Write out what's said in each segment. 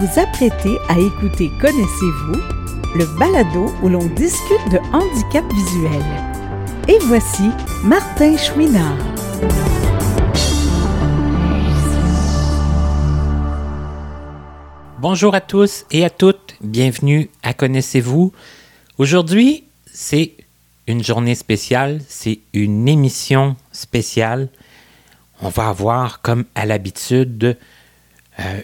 vous apprêtez à écouter Connaissez-vous, le balado où l'on discute de handicap visuel. Et voici Martin Chouinard. Bonjour à tous et à toutes, bienvenue à Connaissez-vous. Aujourd'hui, c'est une journée spéciale, c'est une émission spéciale. On va avoir, comme à l'habitude,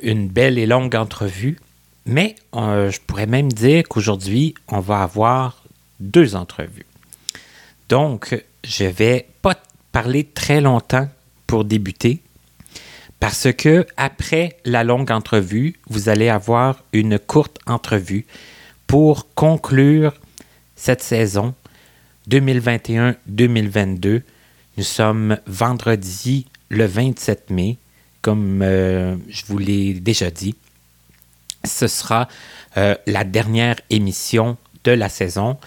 une belle et longue entrevue, mais euh, je pourrais même dire qu'aujourd'hui, on va avoir deux entrevues. Donc, je vais pas parler très longtemps pour débuter, parce que après la longue entrevue, vous allez avoir une courte entrevue pour conclure cette saison 2021-2022. Nous sommes vendredi le 27 mai, comme euh, je vous l'ai déjà dit. Ce sera euh, la dernière émission de la saison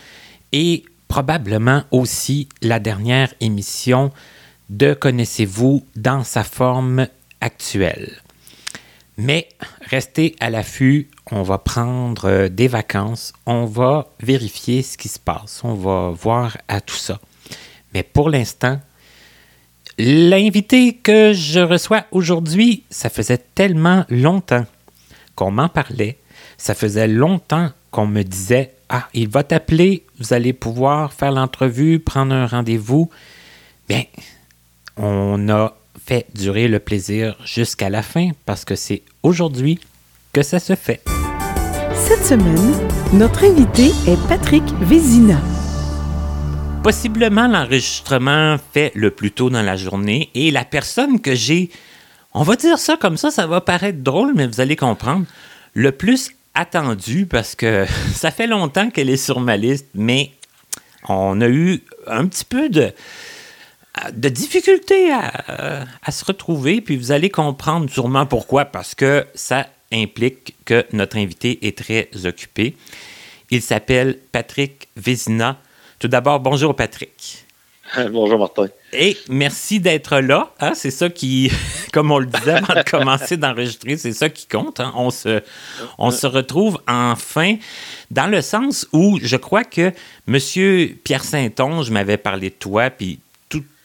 et probablement aussi la dernière émission de Connaissez-vous dans sa forme actuelle. Mais restez à l'affût, on va prendre euh, des vacances, on va vérifier ce qui se passe, on va voir à tout ça. Mais pour l'instant, l'invité que je reçois aujourd'hui, ça faisait tellement longtemps qu'on m'en parlait, ça faisait longtemps qu'on me disait Ah, il va t'appeler, vous allez pouvoir faire l'entrevue, prendre un rendez-vous. Bien, on a fait durer le plaisir jusqu'à la fin parce que c'est aujourd'hui que ça se fait. Cette semaine, notre invité est Patrick Vézina. Possiblement l'enregistrement fait le plus tôt dans la journée et la personne que j'ai, on va dire ça comme ça, ça va paraître drôle, mais vous allez comprendre, le plus attendu parce que ça fait longtemps qu'elle est sur ma liste, mais on a eu un petit peu de, difficulté à, à, se retrouver, puis vous allez comprendre sûrement pourquoi, parce que ça implique que notre invité est très occupé. Il s'appelle Patrick Vézina. Tout d'abord, bonjour Patrick. Bonjour Martin. Et merci d'être là. Hein? C'est ça qui, comme on le disait avant de commencer d'enregistrer, c'est ça qui compte. Hein? On, se, on se retrouve enfin dans le sens où je crois que M. Pierre Saint-Onge m'avait parlé de toi, puis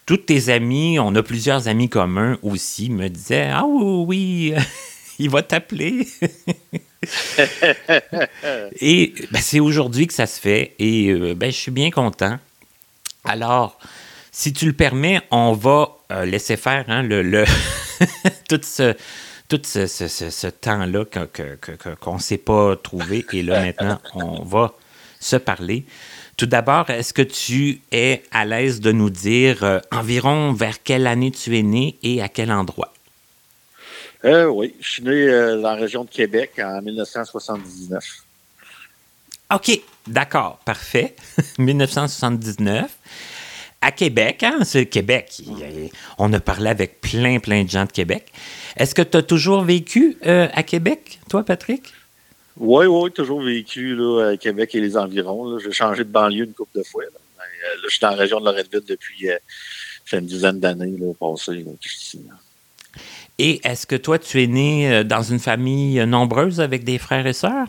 tous tes amis, on a plusieurs amis communs aussi, me disaient Ah oui, il va t'appeler. et ben, c'est aujourd'hui que ça se fait et euh, ben, je suis bien content. Alors, si tu le permets, on va euh, laisser faire hein, le, le tout ce, tout ce, ce, temps-là qu'on ne s'est pas trouvé. Et là, maintenant, on va se parler. Tout d'abord, est-ce que tu es à l'aise de nous dire euh, environ vers quelle année tu es né et à quel endroit? Euh, oui, je suis né euh, dans la région de Québec en 1979. OK, d'accord, parfait. 1979. À Québec, hein, c'est Québec. On a parlé avec plein, plein de gens de Québec. Est-ce que tu as toujours vécu euh, à Québec, toi, Patrick? Oui, oui, toujours vécu là, à Québec et les environs. J'ai changé de banlieue une couple de fois. Là. là je suis dans la région de Loretteville depuis euh, une dizaine d'années passées. Et est-ce que toi, tu es né dans une famille nombreuse avec des frères et sœurs?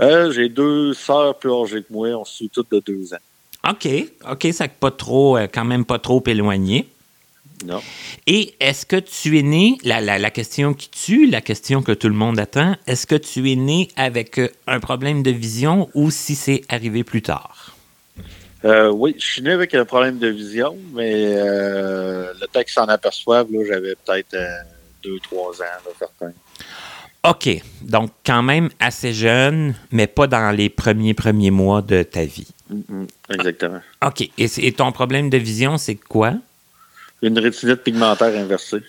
Euh, j'ai deux sœurs plus âgées que moi. On se suit toutes de deux ans. OK. OK, ça pas trop, quand même pas trop éloigné. Non. Et est-ce que tu es né, la, la, la, question qui tue, la question que tout le monde attend, est-ce que tu es né avec un problème de vision ou si c'est arrivé plus tard? Euh, oui, je suis né avec un problème de vision, mais euh, le temps qu'ils s'en aperçoivent, j'avais peut-être euh, deux, trois ans, là, certains. OK. Donc, quand même assez jeune, mais pas dans les premiers, premiers mois de ta vie. Mm -hmm, exactement. OK. Et, et, ton problème de vision, c'est quoi? Une rétinite pigmentaire inversée.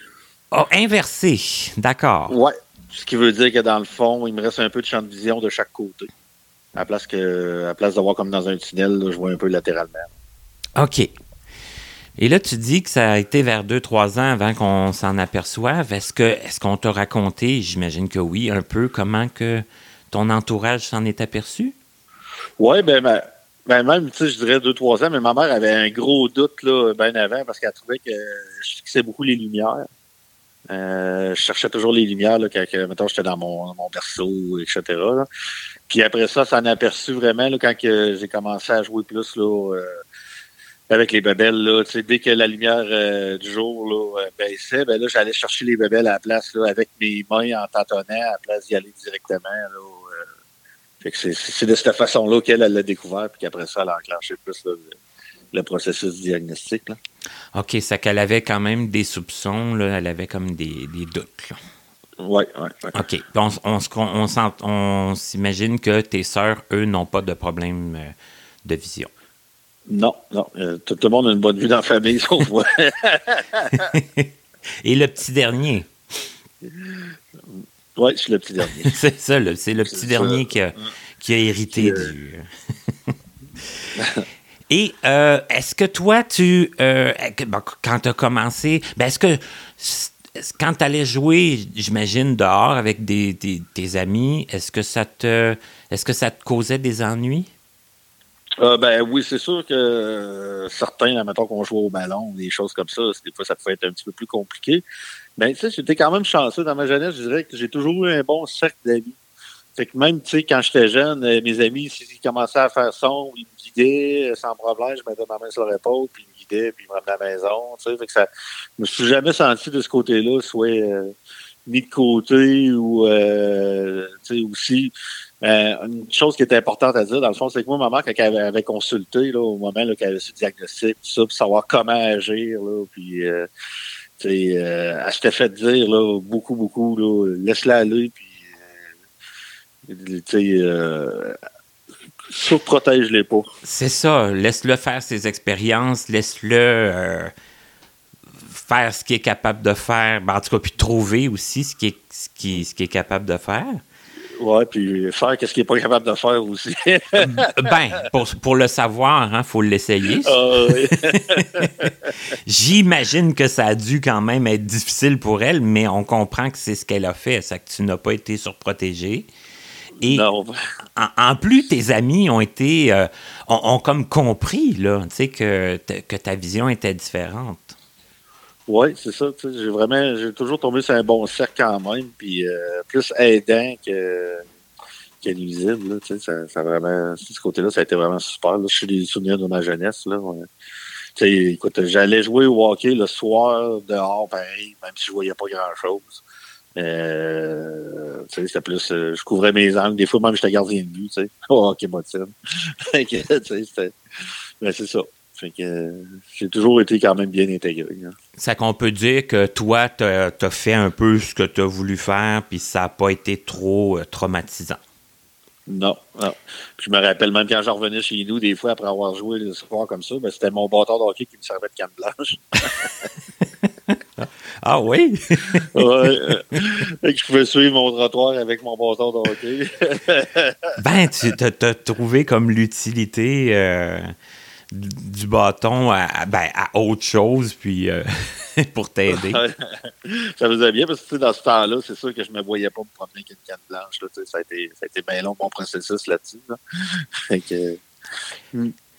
Oh, inversée. D'accord. Oui. Ce qui veut dire que dans le fond, il me reste un peu de champ de vision de chaque côté. À place, que, à place de voir comme dans un tunnel, là, je vois un peu latéralement. OK. Et là, tu dis que ça a été vers 2-3 ans avant qu'on s'en aperçoive. Est-ce que est-ce qu'on t'a raconté, j'imagine que oui, un peu comment que ton entourage s'en est aperçu? Oui, ben, ben, ben, même, tu sais, je dirais 2-3 ans, mais ma mère avait un gros doute là, bien avant parce qu'elle trouvait que je fixais beaucoup les lumières. Je cherchais toujours les lumières là, quand, mettons, j'étais dans mon, mon berceau, etc. Puis après ça, ça en a aperçu vraiment là, quand j'ai commencé à jouer plus là, avec les bebelles, là, dès que la lumière euh, du jour là, euh, baissait, ben là, j'allais chercher les bebelles à la place là, avec mes mains en tâtonnant à la place d'y aller directement. Là, euh. fait que c'est de cette façon-là qu'elle l'a découvert, puis qu'après ça, elle a enclenché plus le processus diagnostique. Là. OK, c'est qu'elle avait quand même des soupçons, là, elle avait comme des, des doutes. Oui, oui. Ouais. OK. On, on, on, on s'imagine que tes sœurs, eux, n'ont pas de problème de vision. Non, non. Euh, tout, le monde a une bonne vue dans la famille, sauf moi. Et le petit dernier? Oui, suis le petit dernier. c'est ça, c'est le petit dernier qui a, qui a hérité du. Et euh, est-ce que toi, tu. Euh, quand tu as commencé, ben est-ce que. Quand tu allais jouer, j'imagine, dehors avec des, tes amis, est-ce que ça te. Est-ce que ça te causait des ennuis? Euh, ben oui, c'est sûr que certains, admettons qu'on joue au ballon, des choses comme ça, des fois ça peut être un petit peu plus compliqué. Mais tu sais, j'étais quand même chanceux dans ma jeunesse, je dirais que j'ai toujours eu un bon cercle d'amis. Fait que même, tu sais, quand j'étais jeune, mes amis, s'ils commençaient à faire son, ils me guidaient sans problème, je mettais ma main sur l'épaule, puis ils me guidaient, puis ils me ramenaient à la maison, tu sais. Fait que ça, je me suis jamais senti de ce côté-là, soit mis de côté ou, tu sais, aussi euh, une chose qui est importante à dire, dans le fond, c'est que moi, maman, quand elle avait consulté là, au moment qu'elle avait su diagnostic, tout ça, pour savoir comment agir, là, puis euh, euh, elle s'était fait dire là, beaucoup, beaucoup, laisse-la aller, puis euh, surprotège-les pas. C'est ça, laisse-le faire ses expériences, laisse-le faire ce qu'il est capable de faire, ben, en tout cas, puis trouver aussi ce qui est, ce qui, ce qui est capable de faire. Oui, puis faire qu'est-ce qu'il n'est pas capable de faire aussi. ben, pour, pour, le savoir, il hein, faut l'essayer. Ah, J'imagine que ça a dû quand même être difficile pour elle, mais on comprend que c'est ce qu'elle a fait, c'est que tu n'as pas été surprotégé. Et non. En, plus, tes amis ont été euh, ont, comme compris là, que, que ta vision était différente. Oui, c'est ça. J'ai vraiment, j'ai toujours tombé sur un bon cercle quand même, puis euh, plus aidant que, que nuisible. Là, ça, ça vraiment, ce côté-là, ça a été vraiment super. Là. Je suis des souvenirs de ma jeunesse. Là, écoute, j'allais jouer au hockey le soir dehors, pareil, même si je voyais pas grand-chose. Euh, c'était plus, euh, je couvrais mes angles. Des fois, même, j'étais gardien de but, tu sais, hockey motine. Mais c'est ça que j'ai toujours été quand même bien intégré. Hein. C'est qu'on peut dire que toi, tu as, fait un peu ce que tu as voulu faire, puis ça n'a pas été trop euh, traumatisant? Non, non. je me rappelle même quand je revenais chez nous, des fois, après avoir joué le soir comme ça, ben, c'était mon bâton de hockey qui me servait de canne blanche. ah oui? oui. je pouvais suivre mon trottoir avec mon bâton de hockey. ben, tu as, trouvé comme l'utilité. Euh, du bâton à, ben, à autre chose, puis euh, pour t'aider. ça faisait bien parce que dans ce temps-là, c'est sûr que je ne me voyais pas me promener avec une canne blanche. Là, ça, a été, ça a été bien long mon processus là-dessus.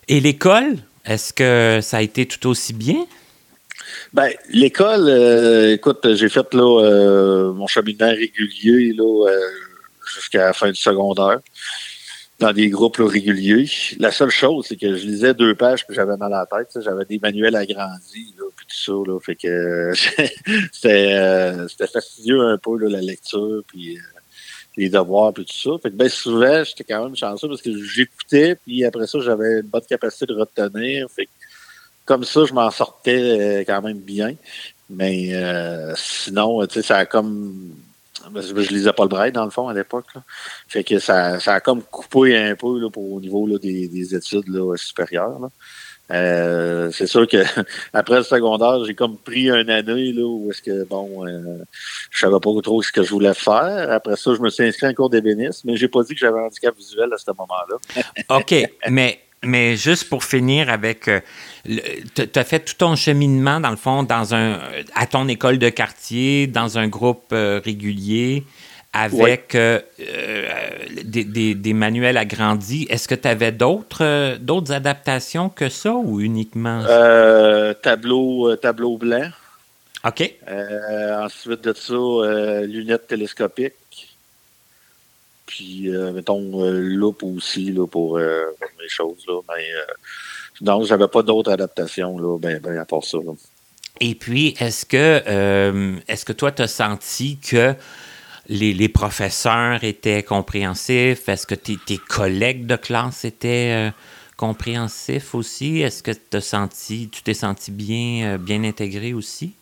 Et l'école, est-ce que ça a été tout aussi bien? Ben, l'école, euh, écoute, j'ai fait là, euh, mon cheminement régulier là, jusqu'à la fin du secondaire dans des groupes réguliers. La seule chose, c'est que je lisais deux pages puis j'avais mal à la tête. J'avais des manuels agrandis là, puis tout ça. Là, fait que c'était, euh, fastidieux un peu la lecture puis euh, les devoirs puis tout ça. Fait que ben souvent, j'étais quand même chanceux parce que j'écoutais puis après ça, j'avais une bonne capacité de retenir. Que, comme ça, je m'en sortais euh, quand même bien. Mais sinon, tu sais, ça a comme je lisais pas le braille, dans le fond, à l'époque. Fait que ça, ça a comme coupé un peu là, pour, au niveau là, des, des études là, supérieures. Euh, c'est sûr que après le secondaire, j'ai comme pris une année où est-ce que bon euh, je savais pas trop ce que je voulais faire. Après ça, je me suis inscrit en cours d'ébénisme, mais j'ai pas dit que j'avais un handicap visuel à ce moment-là. OK, mais mais juste pour finir avec, euh, tu as fait tout ton cheminement, dans le fond, dans un, à ton école de quartier, dans un groupe euh, régulier, avec euh, des, des, manuels agrandis. Est-ce que tu avais d'autres d'autres adaptations que ça ou uniquement tableau, tableau blanc. OK. ensuite de ça, lunettes télescopiques. Puis, mettons, loupe aussi là, pour mes choses. Là, mais, non, j'avais pas d'autres adaptations là, ben, ben, à part ça. Et puis, est-ce que, est-ce que toi, tu as senti que les, professeurs étaient compréhensifs? Est-ce que tes, collègues de classe étaient euh, compréhensifs aussi? Est-ce que as senti, tu t'es senti bien, euh, bien intégré aussi?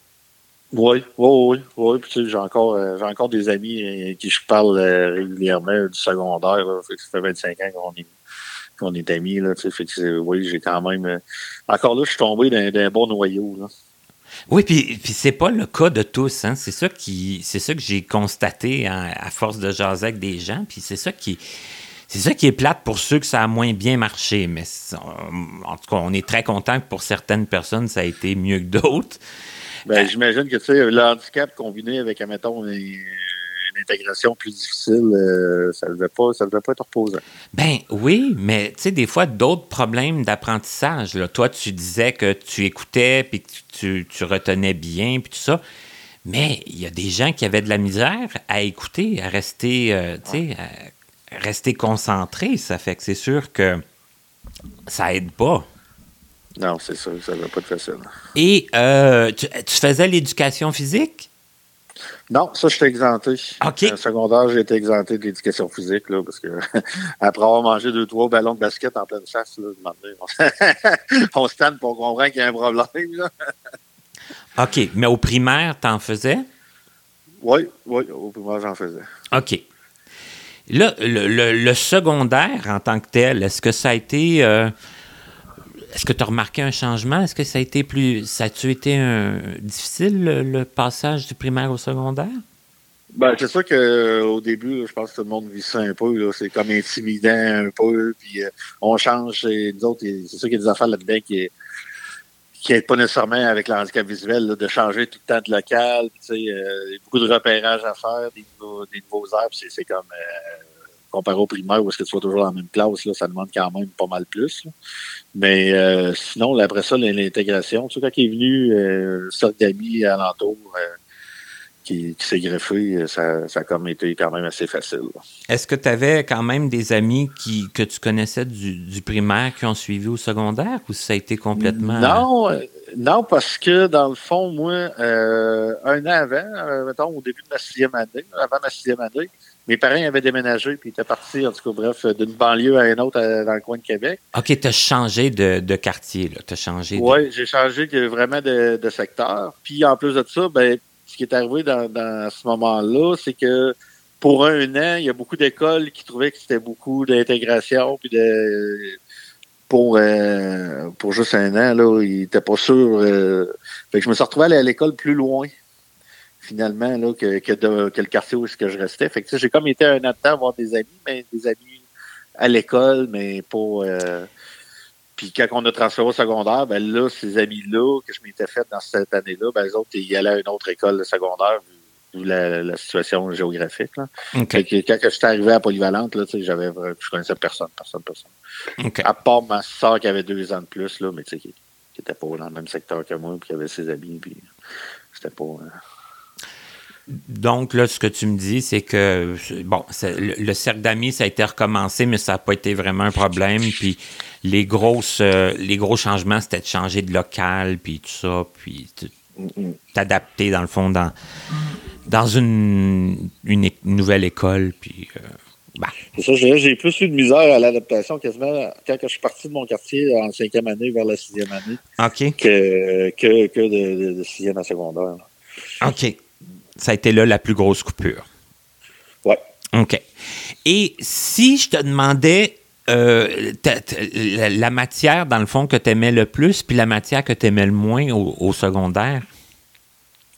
Oui, oui, oui. oui. j'ai encore, euh, encore des amis qui je parle régulièrement du secondaire. Ça fait 25 ans qu'on est, est amis. Là, oui, j'ai quand même. encore là, je suis tombé d'un, bon noyau. Là. Oui, puis, puis c'est pas le cas de tous. Hein? C'est ça qui, c'est ça que j'ai constaté à force de jaser avec des gens. Puis c'est ça qui, c'est ça qui est plate pour ceux que ça a moins bien marché. Mais en tout cas, on est très content que pour certaines personnes, ça a été mieux que d'autres. Ben, j'imagine que tu sais, le handicap combiné avec, admettons, une intégration plus difficile, euh, ça ne devait, pas, devait pas être reposant. Ben oui, mais tu sais, des fois, d'autres problèmes d'apprentissage. Toi, tu disais que tu écoutais puis que tu, tu retenais bien puis tout ça. Mais il y a des gens qui avaient de la misère à écouter, à rester, euh, tu sais, rester concentrés. Ça fait que c'est sûr que ça aide pas. Non, c'est ça, ça ne va pas être facile. Et euh, tu, faisais l'éducation physique? Non, ça, je suis exempté. OK. En secondaire, j'ai été exempté de l'éducation physique, là, parce que après avoir mangé deux, trois ballons de basket en pleine chasse, là, on, se tente pour comprendre qu'il y a un problème. OK. Mais au primaire, tu en faisais? Oui, oui, au primaire, j'en faisais. OK. Là, le, secondaire en tant que tel, est-ce que ça a été. Euh, est-ce que tu as remarqué un changement? Est-ce que ça a été plus. Ça a-tu été un, difficile, le, passage du primaire au secondaire? Ben, c'est sûr qu'au début, je pense que tout le monde vit ça un peu. C'est comme intimidant un peu. Puis euh, on change. Et nous autres, c'est sûr qu'il y a des affaires là-dedans qui n'aident pas nécessairement avec l'handicap visuel, de changer tout le temps de local. Euh, il y a beaucoup de repérage à faire, des nouveaux, des nouveaux. C'est comme euh, comparé au primaire où est-ce que tu sois toujours dans la même classe, là, ça demande quand même pas mal plus. Mais euh, sinon, après ça, l'intégration, tu sais, quand il est venu, euh, le cercle d'amis alentour euh, qui, qui s'est greffé, ça, ça a comme été quand même assez facile. Est-ce que tu avais quand même des amis qui, que tu connaissais du, du, primaire qui ont suivi au secondaire ou ça a été complètement. Non, non, parce que dans le fond, moi, un an avant, mettons, au début de ma sixième année, avant ma sixième année, mes parents avaient déménagé, puis ils étaient partis, en tout cas, bref, d'une banlieue à une autre dans le coin de Québec. OK, tu as changé de, de quartier, là. Tu as changé. Oui, j'ai changé vraiment de, de, secteur. Puis en plus de ça, ben, ce qui est arrivé dans, dans ce moment-là, c'est que pour un an, il y a beaucoup d'écoles qui trouvaient que c'était beaucoup d'intégration, puis de. Pour, euh, pour juste un an, là, ils n'étaient pas sûrs. Euh, fait que je me suis retrouvé à aller à l'école plus loin finalement, là, que, que, le quartier où que je restais. Fait que, j'ai comme été un an de temps à voir des amis, mais des amis à l'école, mais pas. Euh, puis quand on a transféré au secondaire, ben là, ces amis-là que je m'étais fait dans cette année-là, ben les autres, ils allaient à une autre école secondaire vu la, situation géographique. Là. Fait que, quand je suis arrivé à Polyvalente, là, j'avais je connaissais personne, personne, personne. À part ma soeur qui avait deux ans de plus, là, mais qui, qui était pas dans le même secteur que moi, puis qui avait ses amis, puis c'était pas. Euh, donc, là, ce que tu me dis, c'est que, bon, le, cercle d'amis, ça a été recommencé, mais ça n'a pas été vraiment un problème. Puis les, grosses, euh, les gros changements, c'était de changer de local, puis tout ça, puis t'adapter, dans le fond, dans, dans une, une nouvelle école, puis... Euh, bah. C'est ça, j'ai plus eu de misère à l'adaptation quasiment quand je suis parti de mon quartier en cinquième année vers la sixième année que, que, que de, de sixième à secondaire. OK ça a été là la plus grosse coupure. Oui. OK. Et si je te demandais euh, la, matière, dans le fond, que tu aimais le plus, puis la matière que tu aimais le moins au, secondaire?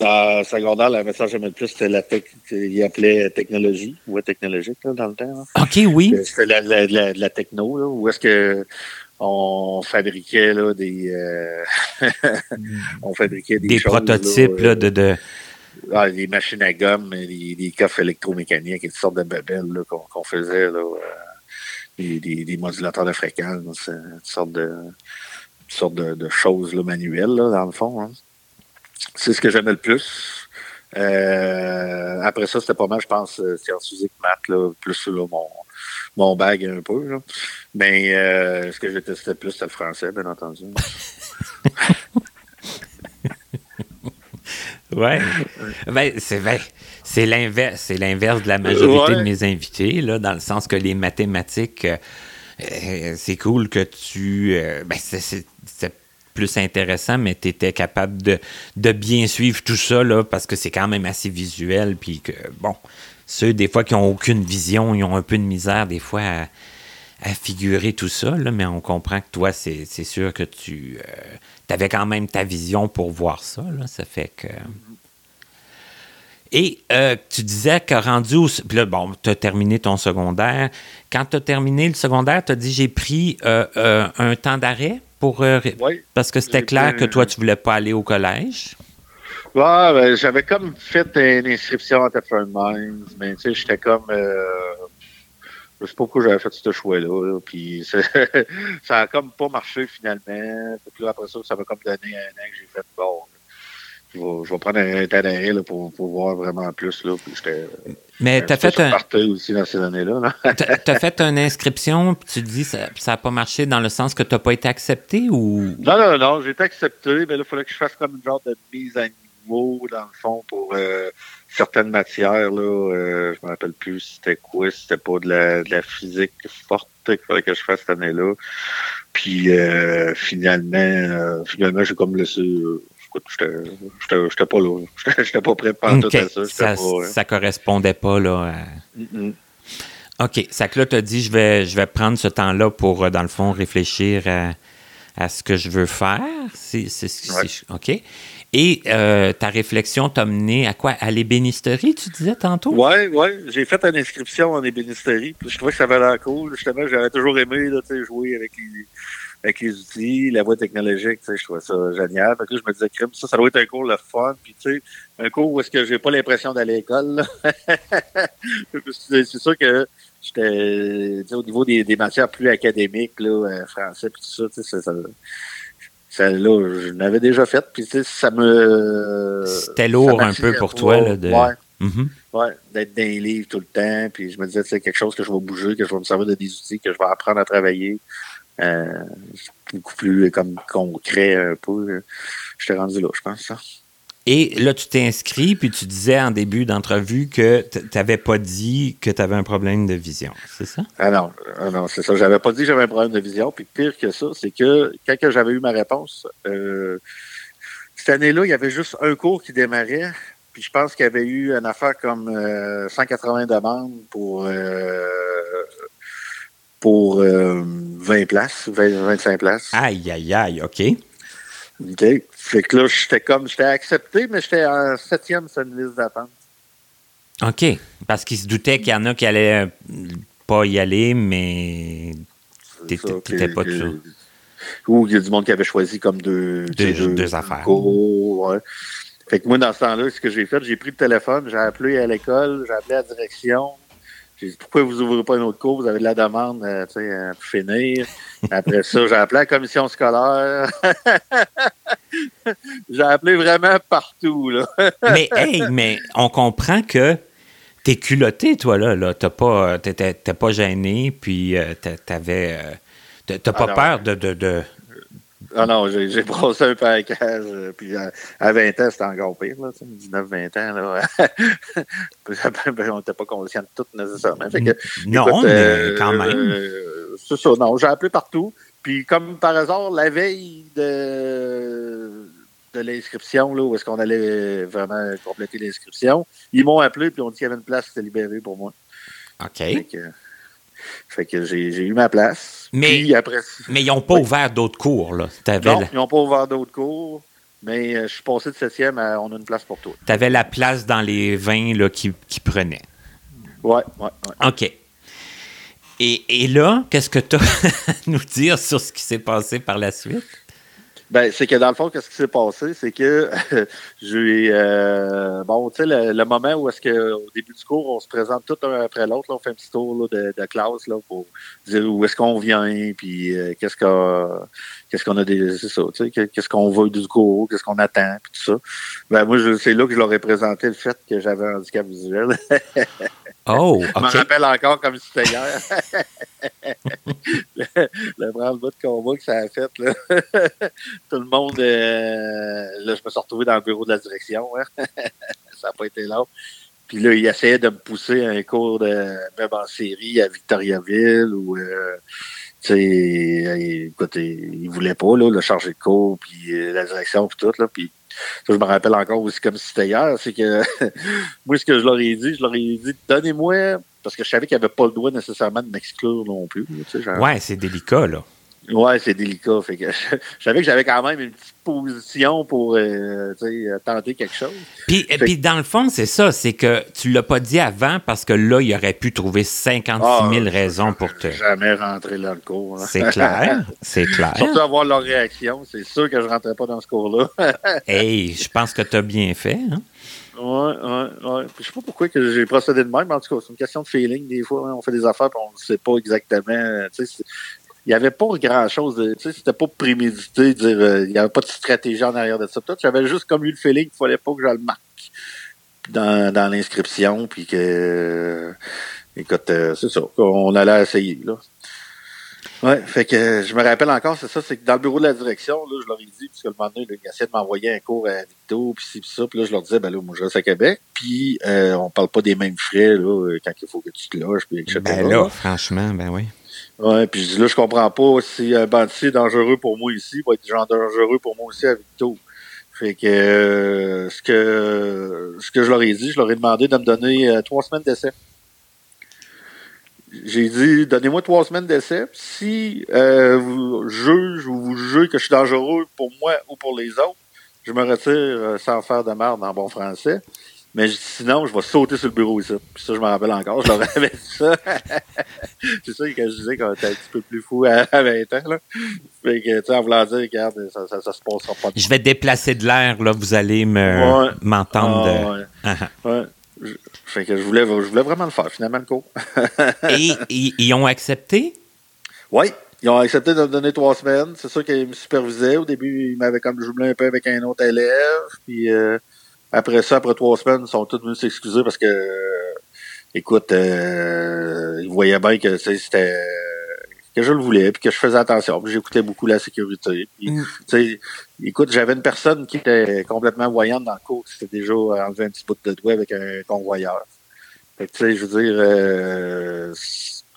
Euh, secondaire, la matière que j'aimais le plus, c'était la tech, il appelait technologie, ou technologique, dans le temps. OK, oui. C'était la, la, la, techno, là, où est-ce que on fabriquait là, des euh, on fabriquait des, des prototypes là, de, de, ah, les machines à gomme, les, coffres électromécaniques et toutes sortes de babelles qu'on faisait, là, euh, des, modulateurs de fréquence, euh, toutes sortes de, de, choses manuelles, dans le fond. Hein. c'est ce que j'aimais le plus. Euh, après ça, c'était pas mal, je pense, sciences physiques, maths, plus là, mon, mon bag un peu. Mais ce que je détestais plus, c'était le français, bien entendu. ouais. Ben, c'est vrai. C'est l'inverse, c'est l'inverse de la majorité de mes invités, là, dans le sens que les mathématiques, euh, euh, c'est cool que tu. Euh, ben, c'est plus intéressant, mais tu étais capable de, de, bien suivre tout ça, là, parce que c'est quand même assez visuel, puis que, bon, ceux, des fois, qui n'ont aucune vision, ils ont un peu de misère, des fois, à, à figurer tout ça, là, mais on comprend que toi, c'est sûr que tu avais quand même ta vision pour voir ça, là, ça fait que... Et euh, tu disais que rendu au. Puis là, bon, tu as terminé ton secondaire. Quand tu as terminé le secondaire, tu as dit j'ai pris euh, euh, un temps d'arrêt pour. oui, parce que c'était clair que toi, tu voulais pas aller au collège? Ouais, ben, j'avais comme fait une inscription à Tetford Mines, mais tu sais, j'étais comme. Je sais pas pourquoi j'avais fait ce choix-là. puis ça a comme pas marché finalement. Puis après ça, ça m'a comme donné un an que j'ai fait bon je vais, prendre un d'arrêt pour, pour, voir vraiment plus. Là, Mais tu as fait un. aussi dans ces années-là. tu as fait une inscription, puis tu te dis que ça n'a pas marché dans le sens que tu n'as pas été accepté ou? Non, non, non, j'ai été accepté, mais là, il fallait que je fasse comme une genre de mise à niveau, dans le fond, pour euh, certaines matières. Là, euh, je me rappelle plus c'était quoi, c'était pas de la, de la physique forte qu'il fallait que je fasse cette année-là. Puis euh, finalement, euh, finalement, j'ai comme laissé écoute, j'étais pas là. J'étais pas prêt pour tout à ça. Ça, pas, ça correspondait pas là. OK. Ça que là, tu as dit, je vais, je vais prendre ce temps-là pour, euh, dans le fond, réfléchir à, ce que je veux faire. C'est, OK. Et euh, ta réflexion t'a mené à quoi? À l'ébénisterie, tu disais tantôt? Oui, oui. J'ai fait une inscription en ébénisterie. je trouvais que ça avait l'air cool. Justement, j'avais toujours aimé là, jouer avec les avec les outils, la voie technologique, tu sais, je trouvais ça génial. Fait que je me disais, crime, ça, ça doit être un cours le fun. Puis, tu sais, un cours où est-ce que j'ai pas l'impression d'aller à l'école. c'est sûr que j'étais, au niveau des, des, matières plus académiques, là, euh, français, puis tout ça, tu sais, ça, ça, là, je l'avais déjà fait. Puis, tu sais, ça me. C'était lourd un peu pour toi, là, de. Ouais. Mm-hmm. Ouais, d'être dans les livres tout le temps. Puis je me disais, c'est quelque chose que je vais bouger, que je vais me servir de des outils, que je vais apprendre à travailler. Euh, beaucoup plus comme concret un peu. J'étais rendu là, je pense. Ça. Et là, tu t'es inscrit, puis tu disais en début d'entrevue que tu n'avais pas dit que tu avais un problème de vision, c'est ça? Ah non, ah non c'est ça. J'avais pas dit que j'avais un problème de vision. Puis pire que ça, c'est que quand j'avais eu ma réponse, euh, cette année-là, il y avait juste un cours qui démarrait. Puis je pense qu'il y avait eu une affaire comme 180 euh, demandes pour pour 20 euh, places, 25 places. Aïe, aïe, aïe, OK. OK. Fait que là, j'étais comme, j'étais accepté, mais j'étais en septième sur une liste d'attente. OK. Parce qu'il se doutait qu'il y en a qui allaient pas y aller, mais t'étais pas tout Ou il y a du monde qui avait choisi comme deux, deux, affaires. ouais. Fait que moi, dans ce temps-là, ce que j'ai fait, j'ai pris le téléphone, j'ai appelé à l'école, j'ai appelé à la direction, j'ai dit, pourquoi vous ouvrez pas une autre cours? Vous avez de la demande, euh, tu sais, pour finir. Après ça, j'ai appelé la commission scolaire. j'ai appelé vraiment partout, là. mais, hey, mais on comprend que t'es culotté, toi, là. là. T'as pas, t'étais, pas gêné, puis euh, t'avais... Euh, t'as pas ah peur de, de, ah non, j'ai brossé un package. Euh, puis à, 20 ans, c'était encore pire, là, 19-20 ans. Là. On n'était pas conscient de tout nécessairement. non, mais euh, quand même. Euh, c'est ça, non, j'ai appelé partout. Puis comme par hasard, la veille de, de l'inscription, là, où est-ce qu'on allait vraiment compléter l'inscription, ils m'ont appelé puis on dit qu'il y avait une place qui était libérée pour moi. OK. Fait que j'ai eu ma place. Mais, après, mais ils n'ont pas ouvert d'autres cours, là. Non, ils n'ont pas ouvert d'autres cours. Mais euh, je suis passé de septième à on a une place pour toi. Tu avais la place dans les 20 là, qui, qui prenaient. Oui, oui, ouais. OK. Et, et là, qu'est-ce que tu as à nous dire sur ce qui s'est passé par la suite? Ben, c'est que dans le fond, qu'est-ce qui s'est passé? C'est que j'ai euh, bon, tu sais, le, moment où est-ce que au début du cours, on se présente tout un après l'autre, on fait un petit tour de, de, classe là, pour dire où est-ce qu'on vient, puis euh, qu'est-ce qu'on qu'est-ce qu'on a des. C'est ça, tu sais, qu'est-ce qu'on veut du cours, qu'est-ce qu'on attend, puis tout ça. Ben moi, c'est là que je leur ai présenté le fait que j'avais un handicap visuel. Oh, Je me rappelle encore comme c'était hier. le, le branle-bas de combat que ça a fait. Là. Tout le monde, euh, là, je me suis retrouvé dans le bureau de la direction. Hein. ça n'a pas été long. Puis là, il essayait de me pousser un cours de même en série à Victoriaville ou euh, tu sais, il, voulait pas là, le charger de cours, puis euh, la direction, puis tout là, puis ça, je me rappelle encore aussi comme si c'était hier, c'est que moi, ce que je leur ai dit, je leur ai dit, donnez-moi, parce que je savais qu'il n'y avait pas le droit nécessairement de m'exclure non plus. Ouais, c'est délicat, là. Ouais, c'est délicat. Fait que je, je savais que j'avais quand même une petite position pour euh, sais, tenter quelque chose. Puis, et puis dans le fond, c'est ça, c'est que tu l'as pas dit avant parce que là, il aurait pu trouver 56 000 Ah, raisons pour te... Jamais rentrer dans le cours. hein. C'est clair, c'est clair. Surtout avoir leur réaction. C'est sûr que je rentrais pas dans ce cours-là. Hey, je pense que tu as bien fait. Hein? Ouais, ouais, ouais. Je sais pas pourquoi que j'ai procédé de même, mais en tout cas, c'est une question de feeling. Des fois, hein. on fait des affaires et on ne sait pas exactement. euh, Il n'y avait pas grand-chose. c'était pas prémédité. Dire, euh, il n'y avait pas de stratégie en arrière de ça. J'avais juste comme eu le feeling qu'il fallait pas que je le marque dans, dans l'inscription. Puis que, euh, écoute, c'est ça. On allait essayer, là. Ouais, fait que euh, je me rappelle encore, c'est ça, c'est que dans le bureau de la direction, là, je leur ai dit, puisque le moment donné, là, ils essayaient de m'envoyer un cours à Victo, puis ci, puis ça, puis là, je leur disais, ben là, moi, je reste à Québec, puis euh, on parle pas des mêmes frais, là, euh, quand il faut que tu te loges, puis etc. Ben là, franchement, ben oui. Ouais, puis je dis, là, je comprends pas si un banditier est dangereux pour moi ici, il va être genre dangereux pour moi aussi à Victo. Fait que, euh, ce que ce que je leur ai dit, je leur ai demandé de me donner euh, trois semaines d'essai. J'ai dit, donnez-moi trois semaines d'essai. Si euh, vous juge ou vous jugez que je suis dangereux pour moi ou pour les autres, je me retire euh, sans faire de merde en bon français. Mais sinon, je vais sauter sur le bureau ici. Puis ça, je me rappelle encore. Je leur avais dit ça. c'est ça que je disais qu'on était un petit peu plus fou à, à 20 ans. Là. Fait que, tu sais, en voulant dire, regarde, ça, ça, ça se passera pas Je vais déplacer de l'air, là, vous allez me Ouais. m'entendre. de- Ah, ouais. Ah, ah. Ouais. Je- Fait que je voulais, je voulais vraiment le faire, finalement, le cours. Et ils ont accepté? Oui, ils ont accepté de me donner trois semaines. C'est sûr qu'ils me supervisaient. Au début, ils m'avaient comme jumelé un peu avec un autre élève. Puis euh, après ça, après trois semaines, ils sont tous venus s'excuser parce que, euh, écoute, euh, ils voyaient bien que c'était que je le voulais, puis que je faisais attention, puis j'écoutais beaucoup la sécurité. Puis, Mm. tu sais, écoute, j'avais une personne qui était complètement voyante dans le cours, qui s'était déjà enlevé un petit bout de doigt avec un convoyeur. Fait que, tu sais, je veux dire, euh,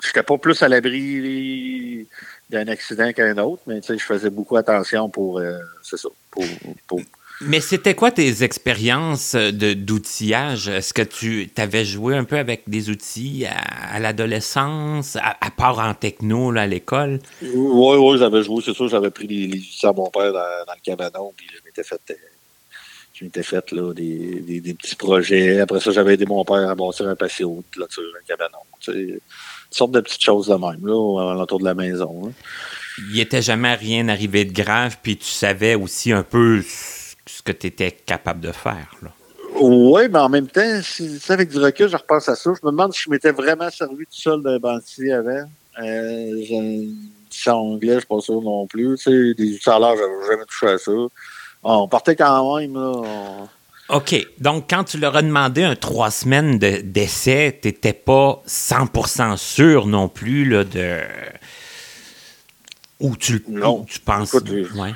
j'étais pas plus à l'abri d'un accident qu'un autre, mais tu sais, je faisais beaucoup attention pour, euh, c'est ça, pour, pour Mais c'était quoi tes expériences d'outillage? Est-ce que tu avais joué un peu avec des outils à, à l'adolescence, à, à part en techno là, à l'école? Oui, oui, j'avais joué, c'est sûr, j'avais pris les, les outils à mon père dans, dans le cabanon, puis je m'étais fait, euh, je m'étais fait là, des, des, des petits projets. Après ça, j'avais aidé mon père à bâtir un patio de clôture, un cabanon. Tu sais, une sorte de petites choses de même, là, alentour de la maison. hein. Il était jamais rien arrivé de grave, puis tu savais aussi un peu que tu étais capable de faire. Là. Oui, mais en même temps, si, avec du recul, je repense à ça. Je me demande si je m'étais vraiment servi tout seul d'un banditier avant. Euh, j'ai anglais, je suis pas sûr non plus. Tu sais, des l'âge, j'avais jamais touché à ça. On partait quand même, là. on- OK. Donc, quand tu leur as demandé un trois semaines de- d'essai, tu n'étais pas 100% sûr non plus là, de. Où tu, Non. où tu penses? Écoute, j'ai- ouais.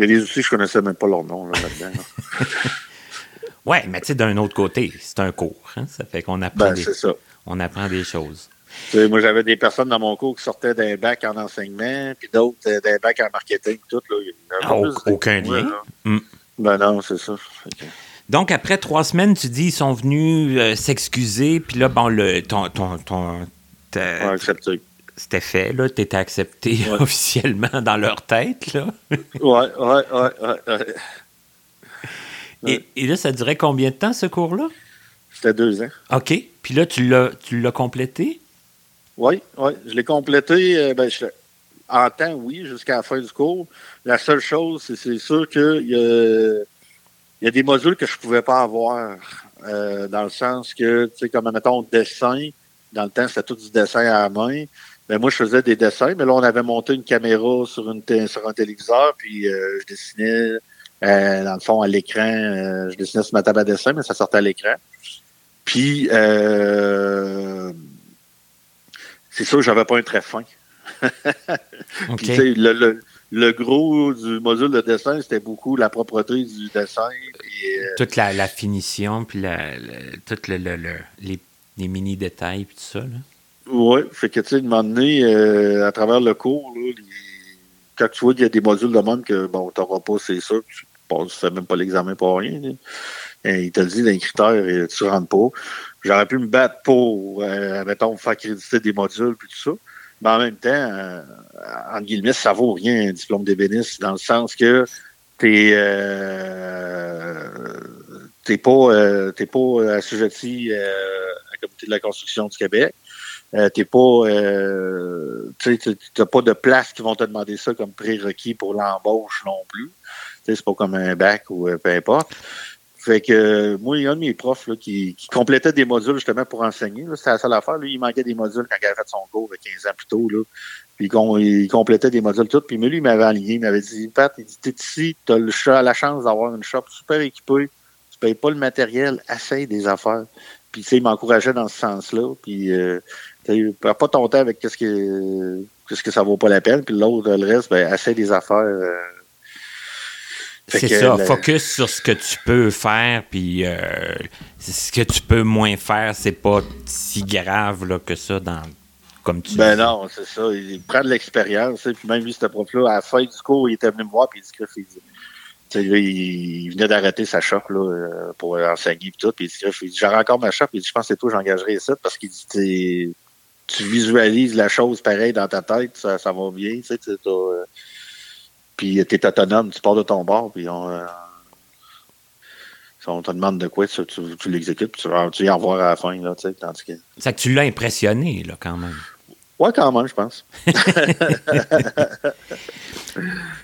Il y a des outils, je connaissais même pas leur nom là, là-dedans. là. ouais, mais tu sais, d'un autre côté, c'est un cours. hein. Ça fait qu'on apprend, ben, des, ça. on apprend des choses. Moi, j'avais des personnes dans mon cours qui sortaient d'un bac en enseignement, puis d'autres euh, d'un bac en marketing, tout. Là. Ah, aucun lien? là. Mm. Ben non, c'est ça. Donc, après trois semaines, tu dis ils sont venus euh, s'excuser, puis là, bon, le, ton, ton, ton- ta- ouais, accepté. C'était fait, là, tu étais accepté Ouais. officiellement dans leur tête, là. Ouais, ouais, ouais, ouais, ouais. Et, et là, ça durait combien de temps, ce cours-là? C'était deux ans. OK. Puis là, tu l'as, tu l'as complété? Oui, oui. Je l'ai complété. euh, ben, je- en temps, oui, jusqu'à la fin du cours. La seule chose, c'est, c'est sûr qu'il y a, il y a des modules que je pouvais pas avoir, euh, dans le sens que, tu sais, comme, mettons, dessin, dans le temps, c'était tout du dessin à la main. Ben, moi, je faisais des dessins, mais là, on avait monté une caméra sur, une sur un téléviseur, puis euh, je dessinais, euh, dans le fond, à l'écran. Euh, je dessinais sur ma table à dessin, mais ça sortait à l'écran. Puis, c'est sûr, j'avais pas un très fin. Puis, le, le, le, gros du module de dessin, c'était beaucoup la propreté du dessin. Puis, Toute la, la, finition, puis la, tout le, les, les mini-détails, puis tout ça. Là. Oui, fait que, tu sais, moment donné, euh, à travers le cours, là, les, quand tu vois qu'il y a des modules de même que, bon, tu n'auras pas, c'est ça, tu ne fais même pas l'examen pour rien. Et il te dit, les critères, et tu rentres pas. J'aurais pu me battre pour, euh, mettons, faire créditer des modules, puis tout ça. Mais en même temps, euh, en guillemets, ça vaut rien, un diplôme d'ébéniste, dans le sens que t'es euh, t'es pas, euh, t'es pas assujetti euh, à la comité de la construction du Québec. Euh, t'es pas, euh, tu n'as pas de place qui vont te demander ça comme prérequis pour l'embauche non plus. C'est pas comme un bac ou euh, peu importe. Fait que moi, il y a un de mes profs là, qui, qui, complétait des modules justement pour enseigner. C'était la seule affaire. Lui, il manquait des modules quand il avait fait son cours 15 ans plus tôt. Là. Puis il complétait des modules tout. Puis lui, il m'avait aligné, il m'avait dit Pat, il dit T'es ici, t'as le la chance d'avoir une shop super équipée, tu payes pas le matériel, essaye des affaires. Puis tu sais, il m'encourageait dans ce sens-là. Puis euh, perds pas ton temps avec qu'est-ce que qu'est-ce que ça vaut pas la peine. Puis l'autre, le reste, ben, essaie des affaires. Euh, c'est ça, focus sur ce que tu peux faire, puis euh, ce que tu peux moins faire, c'est pas si grave là, que ça dans comme tu Ben dis. non, c'est ça. Il prend de l'expérience. Puis même lui, ce prof-là, à la fin du cours, il était venu me voir puis il dit que il, il venait d'arrêter sa shop là, pour enseigner et tout. Puis il dit J'aurai encore ma shop. Il dit Je pense que c'est toi, j'engagerai ça parce qu'il dit tu visualises la chose pareil dans ta tête, ça, ça va bien. Tu sais, euh, puis tu es autonome, tu pars de ton bord, puis on, euh, on te demande de quoi, tu, tu, tu l'exécutes, puis tu vas tu y en voir à la fin. Là, tu sais, tandis que... C'est que tu l'as impressionné, là, quand même. Ouais, quand même, je pense.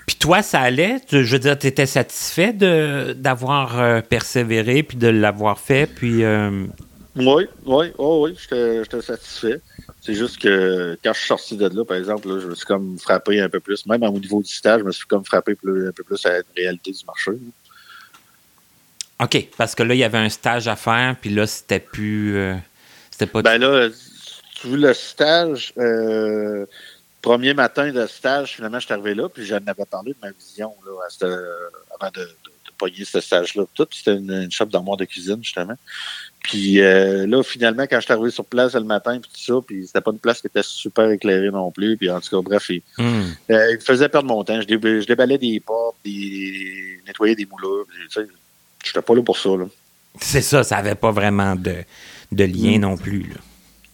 puis toi, ça allait? Je veux dire, tu étais satisfait d'avoir euh, persévéré, puis de l'avoir fait, puis... Oui, oui, oh, oui, j'étais satisfait. C'est juste que quand je suis sorti de là, par exemple, là, je me suis comme frappé un peu plus. Même au niveau du stage, je me suis comme frappé plus, un peu plus à la réalité du marché. OK, parce que là, il y avait un stage à faire, puis là, c'était plus. Euh, c'était pas. Ben là, tu le stage, euh, premier matin de stage, finalement, je suis arrivé là, puis j'en avais parlé de ma vision là, à cette, avant de, de, de pogner ce stage-là. Tout, c'était une, une shop d'armoire de cuisine, justement. Puis euh, là, finalement, quand je suis arrivé sur place le matin, puis tout ça, puis c'était pas une place qui était super éclairée non plus. Puis en tout cas, bref, il, mm. euh, il me faisait perdre mon temps. Je, dé, je déballais des portes, des, nettoyais des moulures. Tu sais, j'étais pas là pour ça. Là. C'est ça, ça avait pas vraiment de, de lien mm. non plus. Là.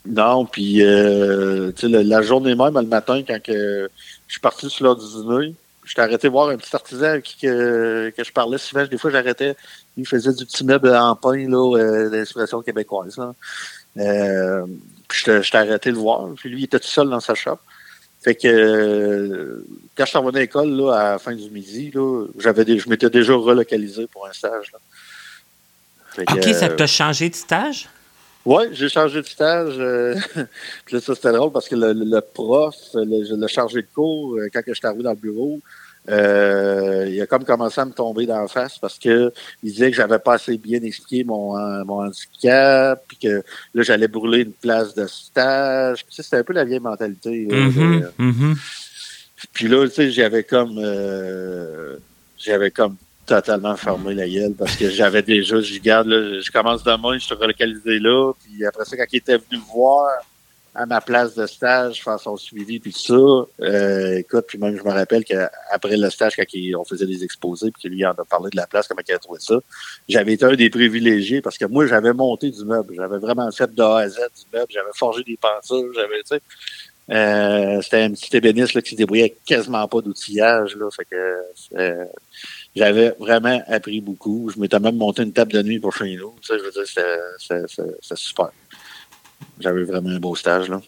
Non, puis euh, tu sais, la, la, journée même, le matin, quand que je suis parti sur l'heure du dîner, je t'ai arrêté voir un petit artisan avec qui que, que je parlais souvent. Des fois, j'arrêtais. Il faisait du petit meuble en pain, là, euh, d'inspiration québécoise. Là. Euh, puis je t'ai arrêté de voir. Puis lui, il était tout seul dans sa shop. Fait que euh, quand je suis revenu à l'école là, à la fin du midi, là, j'avais je m'étais déjà relocalisé pour un stage. Là. Fait OK, que, ça t'a changé de stage? Oui, j'ai changé de stage. Euh, puis là, ça, c'était drôle parce que le, le prof, le, le, chargé de cours, quand je suis arrivé dans le bureau, euh, il a comme commencé à me tomber dans la face parce que il disait que j'avais pas assez bien expliqué mon, mon handicap, puis que là, j'allais brûler une place de stage. Puis, c'était un peu la vieille mentalité. Mm -hmm, euh, mm -hmm. Puis là, tu sais, j'avais comme... Euh, j'avais comme totalement fermé la gueule parce que j'avais déjà, je garde, là, je commence demain, je suis relocalisé là, puis après ça, quand il était venu me voir à ma place de stage, faire son suivi, puis tout ça, euh, écoute, puis même je me rappelle qu'après le stage, quand il, on faisait des exposés, puis lui en a parlé de la place, comment il a trouvé ça, j'avais été un des privilégiés parce que moi, j'avais monté du meuble, j'avais vraiment fait de A à Z du meuble, j'avais forgé des peintures, j'avais, tu sais, euh, c'était un petit ébéniste là, qui se débrouillait quasiment pas d'outillage, là, fait que euh, j'avais vraiment appris beaucoup. Je m'étais même monté une table de nuit pour chez nous. Je veux dire, c'était super. J'avais vraiment un beau stage. Là.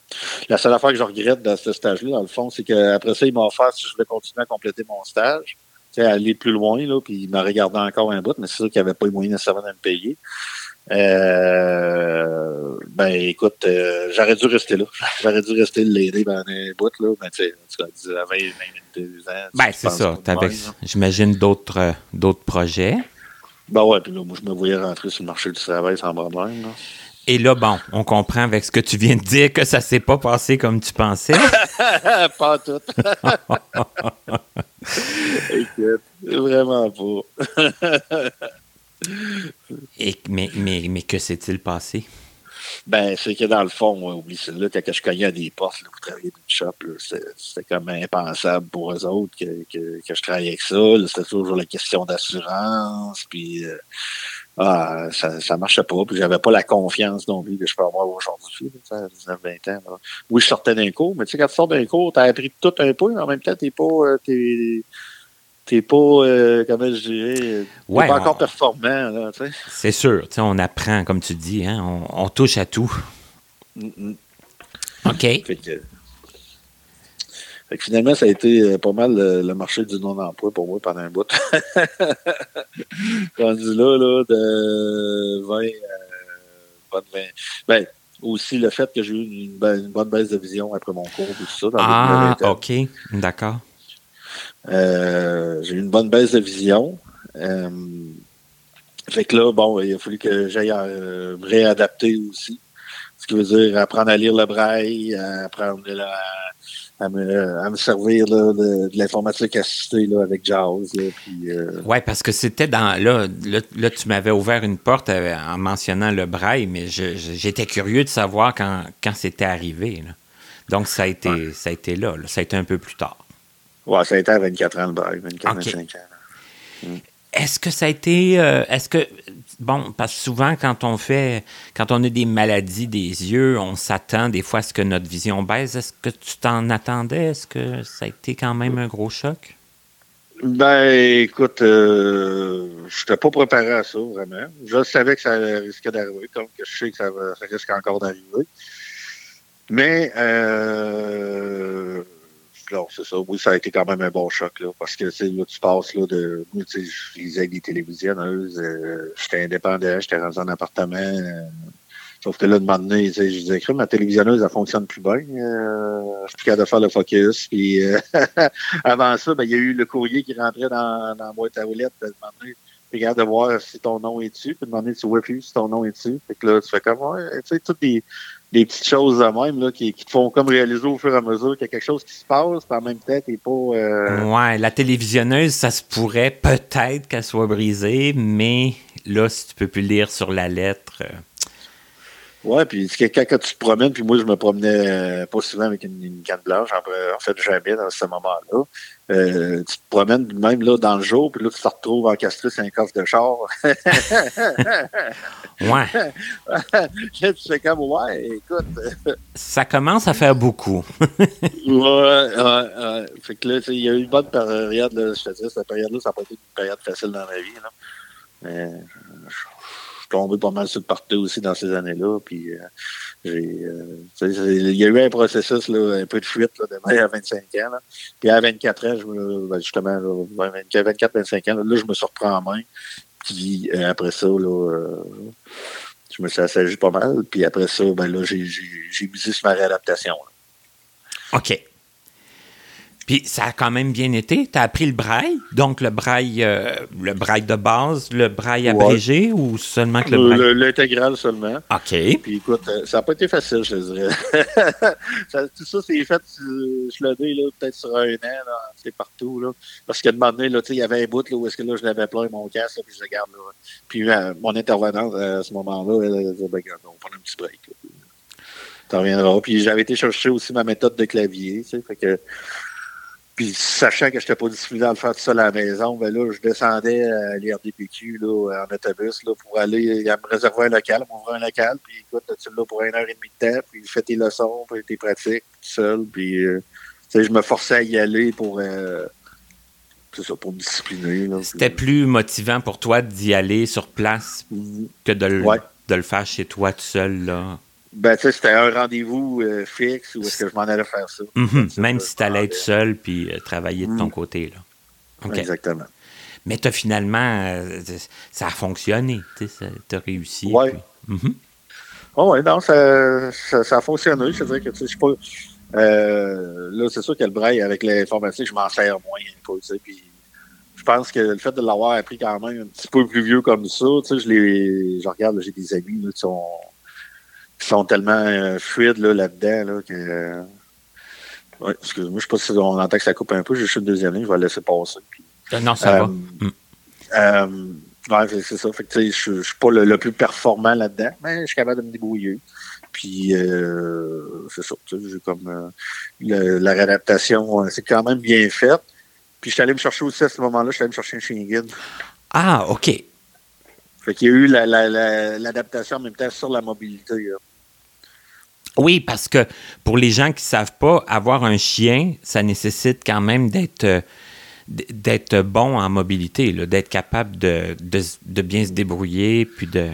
La seule affaire que je regrette dans ce stage-là, dans le fond, c'est qu'après ça, il m'a offert si je voulais continuer à compléter mon stage, aller plus loin, là, puis il m'a regardé encore un bout, mais c'est sûr qu'il n'y avait pas les moyens nécessairement de me payer. Euh, ben écoute, euh, j'aurais dû rester là. J'aurais dû rester l'aider pendant un bout, là. Mais tu sais, à 20, 22 ans. Ben c'est ça. J'imagine d'autres euh, d'autres projets. Ben ouais, puis là, moi je me voyais rentrer sur le marché du travail sans problème. Là. Et là, bon, on comprend avec ce que tu viens de dire que ça s'est pas passé comme tu pensais. pas tout. Écoute, vraiment pas. Mais, mais, mais que s'est-il passé? Ben, c'est que dans le fond, oublie ça, là, quand je cognais à des portes là, pour travailler dans une shop, c'était comme impensable pour eux autres que, que, que je travaillais avec ça. C'était toujours la question d'assurance, puis euh, ah, ça, ça marchait pas, puis j'avais pas la confiance non plus que je peux avoir aujourd'hui, à 19-20 ans. Oui, je sortais d'un cours, mais tu sais, quand tu sors d'un cours, tu as appris tout un peu, mais en même temps, t'es pas. Euh, t'es pas, euh, comment je dirais, ouais, pas encore performant. Là, c'est sûr, on apprend, comme tu dis, hein, on, on touche à tout. Mm -hmm. OK. Fait que, fait que finalement, ça a été euh, pas mal le, le marché du non-emploi pour moi pendant un bout. Rendu là, là, de 20 euh, bonne 20. Ben, aussi le fait que j'ai eu une, une, bonne baisse de vision après mon cours et tout ça. Dans ah, OK. D'accord. Euh, j'ai eu une bonne baisse de vision. Euh, fait que là, bon, il a fallu que j'aille euh, me réadapter aussi. Ce qui veut dire apprendre à lire le braille, apprendre à, me, à me servir là, de, de l'informatique assistée là, avec Jaws. euh... Oui, parce que c'était dans. Là, là, là tu m'avais ouvert une porte en mentionnant le braille, mais j'étais curieux de savoir quand, quand c'était arrivé. Là. Donc, ça a, été, ouais. ça a été là, Ça a été un peu plus tard. Ouais, ça a été à 24 ans le bail, 24, okay. 25 ans. Mm. Est-ce que ça a été. Euh, est-ce que. Bon, parce que souvent, quand on fait. Quand on a des maladies des yeux, on s'attend des fois à ce que notre vision baisse. Est-ce que tu t'en attendais? Est-ce que ça a été quand même un gros choc? Ben, écoute, euh, je n'étais pas préparé à ça, vraiment. Je savais que ça risquait d'arriver, comme que je sais que ça, ça risque encore d'arriver. Mais, euh, non, c'est ça. Oui, ça a été quand même un bon choc, là, parce que, tu là, tu passes, là, de, moi, tu sais, je lisais des télévisionneuses, euh, j'étais indépendant, j'étais rendu en appartement, euh, sauf que là, de donné, tu sais, je disais, ma télévisionneuse, elle fonctionne plus bien, euh, je suis plus capable de faire le focus, puis euh, avant ça, ben, il y a eu le courrier qui rentrait dans, dans la boîte à roulettes, de demander, regarde de voir si ton nom est dessus, puis demander si oui, si ton nom est dessus, fait que là, tu fais comme, tu sais, toutes les des petites choses de même là, qui, te font comme réaliser au fur et à mesure qu'il y a quelque chose qui se passe, puis en même temps, t'es pas. Euh... Ouais, la télévisionneuse, ça se pourrait peut-être qu'elle soit brisée, mais là, si tu peux plus lire sur la lettre. Euh... Ouais, puis quand, quand tu te promènes, puis moi, je me promenais euh, pas souvent avec une, une canne blanche, en, en fait, jamais dans ce moment-là. Euh, tu te promènes même là dans le jour, puis là, tu te retrouves encastré sur un coffre de char. ouais. là, tu fais comme, ouais, écoute. Ça commence à faire beaucoup. ouais, ouais. Fait que là, il y a eu une bonne période, là, je te dis, cette période-là, ça n'a pas été une période facile dans ma vie, là. Mais, suis tombé pas mal sur le partout aussi dans ces années-là. Puis euh, j'ai, euh, il y a eu un processus, là, un peu de fuite là, de à 25 ans. Là. Puis à 24 ans, je me, ben, justement, 24-25 ans, là, je me surprends en main. Puis euh, après ça, là, euh, je me suis assagi pas mal. Puis après ça, ben là, j'ai misé sur ma réadaptation. Là. OK. Puis ça a quand même bien été. Tu as appris le braille, donc le braille, euh, le braille de base, le braille abrégé ouais. ou seulement que le braille? L'intégral seulement. OK. Puis écoute, ça n'a pas été facile, je te dirais. ça, tout ça, c'est fait, je l'ai dit, peut-être sur un an, c'est partout. Là. Parce qu'à un moment donné, il y avait un bout là, où est-ce que là, je l'avais plein mon casque, là, puis je regarde. Là. Puis euh, mon intervenante à ce moment-là, elle, elle disait, ben, on va prendre un petit break. T'en reviendras. Puis j'avais été chercher aussi ma méthode de clavier, tu sais, fait que puis sachant que je n'étais pas discipliné à le faire tout seul à la maison, ben là, je descendais à l'IRDPQ là, en autobus là, pour aller me réserver un local, m'ouvrir un local, puis écoute, tu là pour une heure et demie de temps, puis fais tes leçons, puis tes pratiques tout seul, puis euh, je me forçais à y aller pour euh, ça, pour me discipliner. C'était plus motivant pour toi d'y aller sur place que de le, ouais. de le faire chez toi tout seul, là? Ben, tu sais, c'était un rendez-vous euh, fixe où est-ce que je m'en allais faire ça. Mhm. Ça, Même si tu allais être seul puis euh, travailler de ton Mhm. côté. Là. Exactement. Mais tu as finalement, euh, ça a fonctionné. Tu as réussi. Puis- Mhm. Oh, ouais, non, ça, ça, ça a fonctionné. Je dirais que, tu sais, je suis pas. Là, c'est sûr que le braille, avec l'informatique, je m'en sers moins, puis je pense que le fait de l'avoir appris quand même un petit peu plus vieux comme ça, tu sais, je je regarde, j'ai des amis, là, qui sont, qui sont tellement euh, fluides, là, là-dedans, là, que, euh, ouais, excuse-moi, je sais pas si on entend que ça coupe un peu, j'ai juste une deuxième ligne, je vais la laisser passer. puis, Euh, Non, ça euh, va. Mm. ouais, c'est- ça. Fait que, tu sais, je, je suis pas le, le plus performant là-dedans, mais je suis capable de me débrouiller. Puis, euh, c'est ça. J'ai comme euh, le- la réadaptation, c'est quand même bien fait. Puis, je suis allé me chercher aussi à ce moment-là, je suis allé me chercher un chien guide. Ah, OK. Fait qu'il y a eu la- la- la- l'adaptation en même temps sur la mobilité. là. Oui, parce que pour les gens qui ne savent pas, avoir un chien, ça nécessite quand même d'être euh, d'être bon en mobilité, d'être capable de, de, de bien se débrouiller, puis de...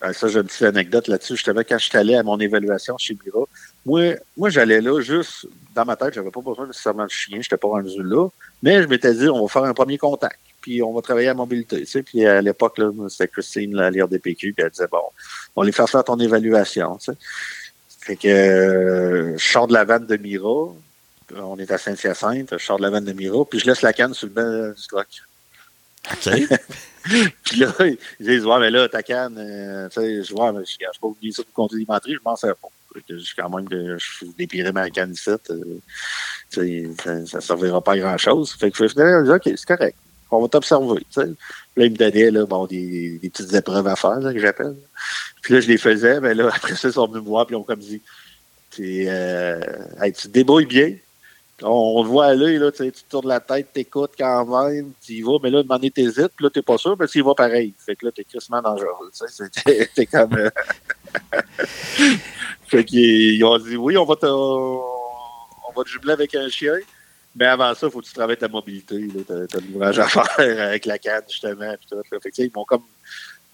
Ah, ça, j'ai une petite anecdote là-dessus. Justement, quand je suis allé à mon évaluation chez Mira, moi, moi j'allais là juste dans ma tête, j'avais pas besoin nécessairement de chien, j'étais pas rendu là. Mais je m'étais dit, on va faire un premier contact, puis on va travailler à la mobilité. Tu sais. Puis à l'époque, c'était Christine, là, à l'IRDPQ, puis elle disait, bon, on va les faire faire ton évaluation. Tu sais. Fait que euh, je sors de la vanne de Mira, on est à Saint-Hyacinthe, je sors de la vanne de Mira, puis je laisse la canne sur le banc du truck. OK. Puis là, ils disent, ouais, mais là, ta canne, euh, tu sais, je vois, mais je ne pas oublier ça pour conduire l'entrée, je m'en sers pas. Fait Je quand même, de- je dépirais ma canne ici, euh, ça, ça servira pas à grand chose. Fait que finalement, je dis, OK, c'est correct. On va t'observer, Là, ils me donnaient, là, bon, des, petites épreuves à faire, que j'appelle. Puis là, je les faisais, mais là, après ça, ils sont venus me voir, puis ils ont comme dit, tu euh, tu te débrouilles bien. On, on voit aller, là, tu tournes la tête, t'écoutes quand même, tu y vas, mais là, demander t'hésites, puis là, t'es pas sûr, mais tu y pareil. Fait que là, t'es crissement dangereux, t'es comme... euh, fait qu'ils ils ont dit, oui, on va te, on va avec un chien, mais avant ça, il faut que tu travailles ta mobilité, là, t'as, t'as l'ouvrage à faire avec la canne, justement, puis tout, là. Fait que, tu sais, ils m'ont comme...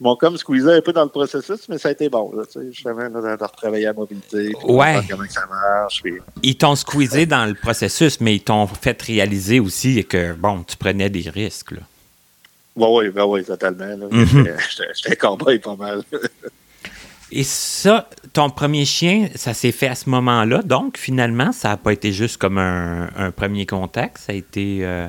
Ils comme squeezé un peu dans le processus, mais ça a été bon, là, tu justement, là, de, retravailler la mobilité, puis Ouais. comment ça marche, puis... Ils t'ont squeezé dans le processus, mais ils t'ont fait réaliser aussi que, bon, tu prenais des risques, là. Oui, oui, ben oui, totalement. Là. J'étais j'étais cowboy pas mal. Et ça, ton premier chien, ça s'est fait à ce moment-là. Donc, finalement, ça n'a pas été juste comme un, un premier contact. Ça a été. euh,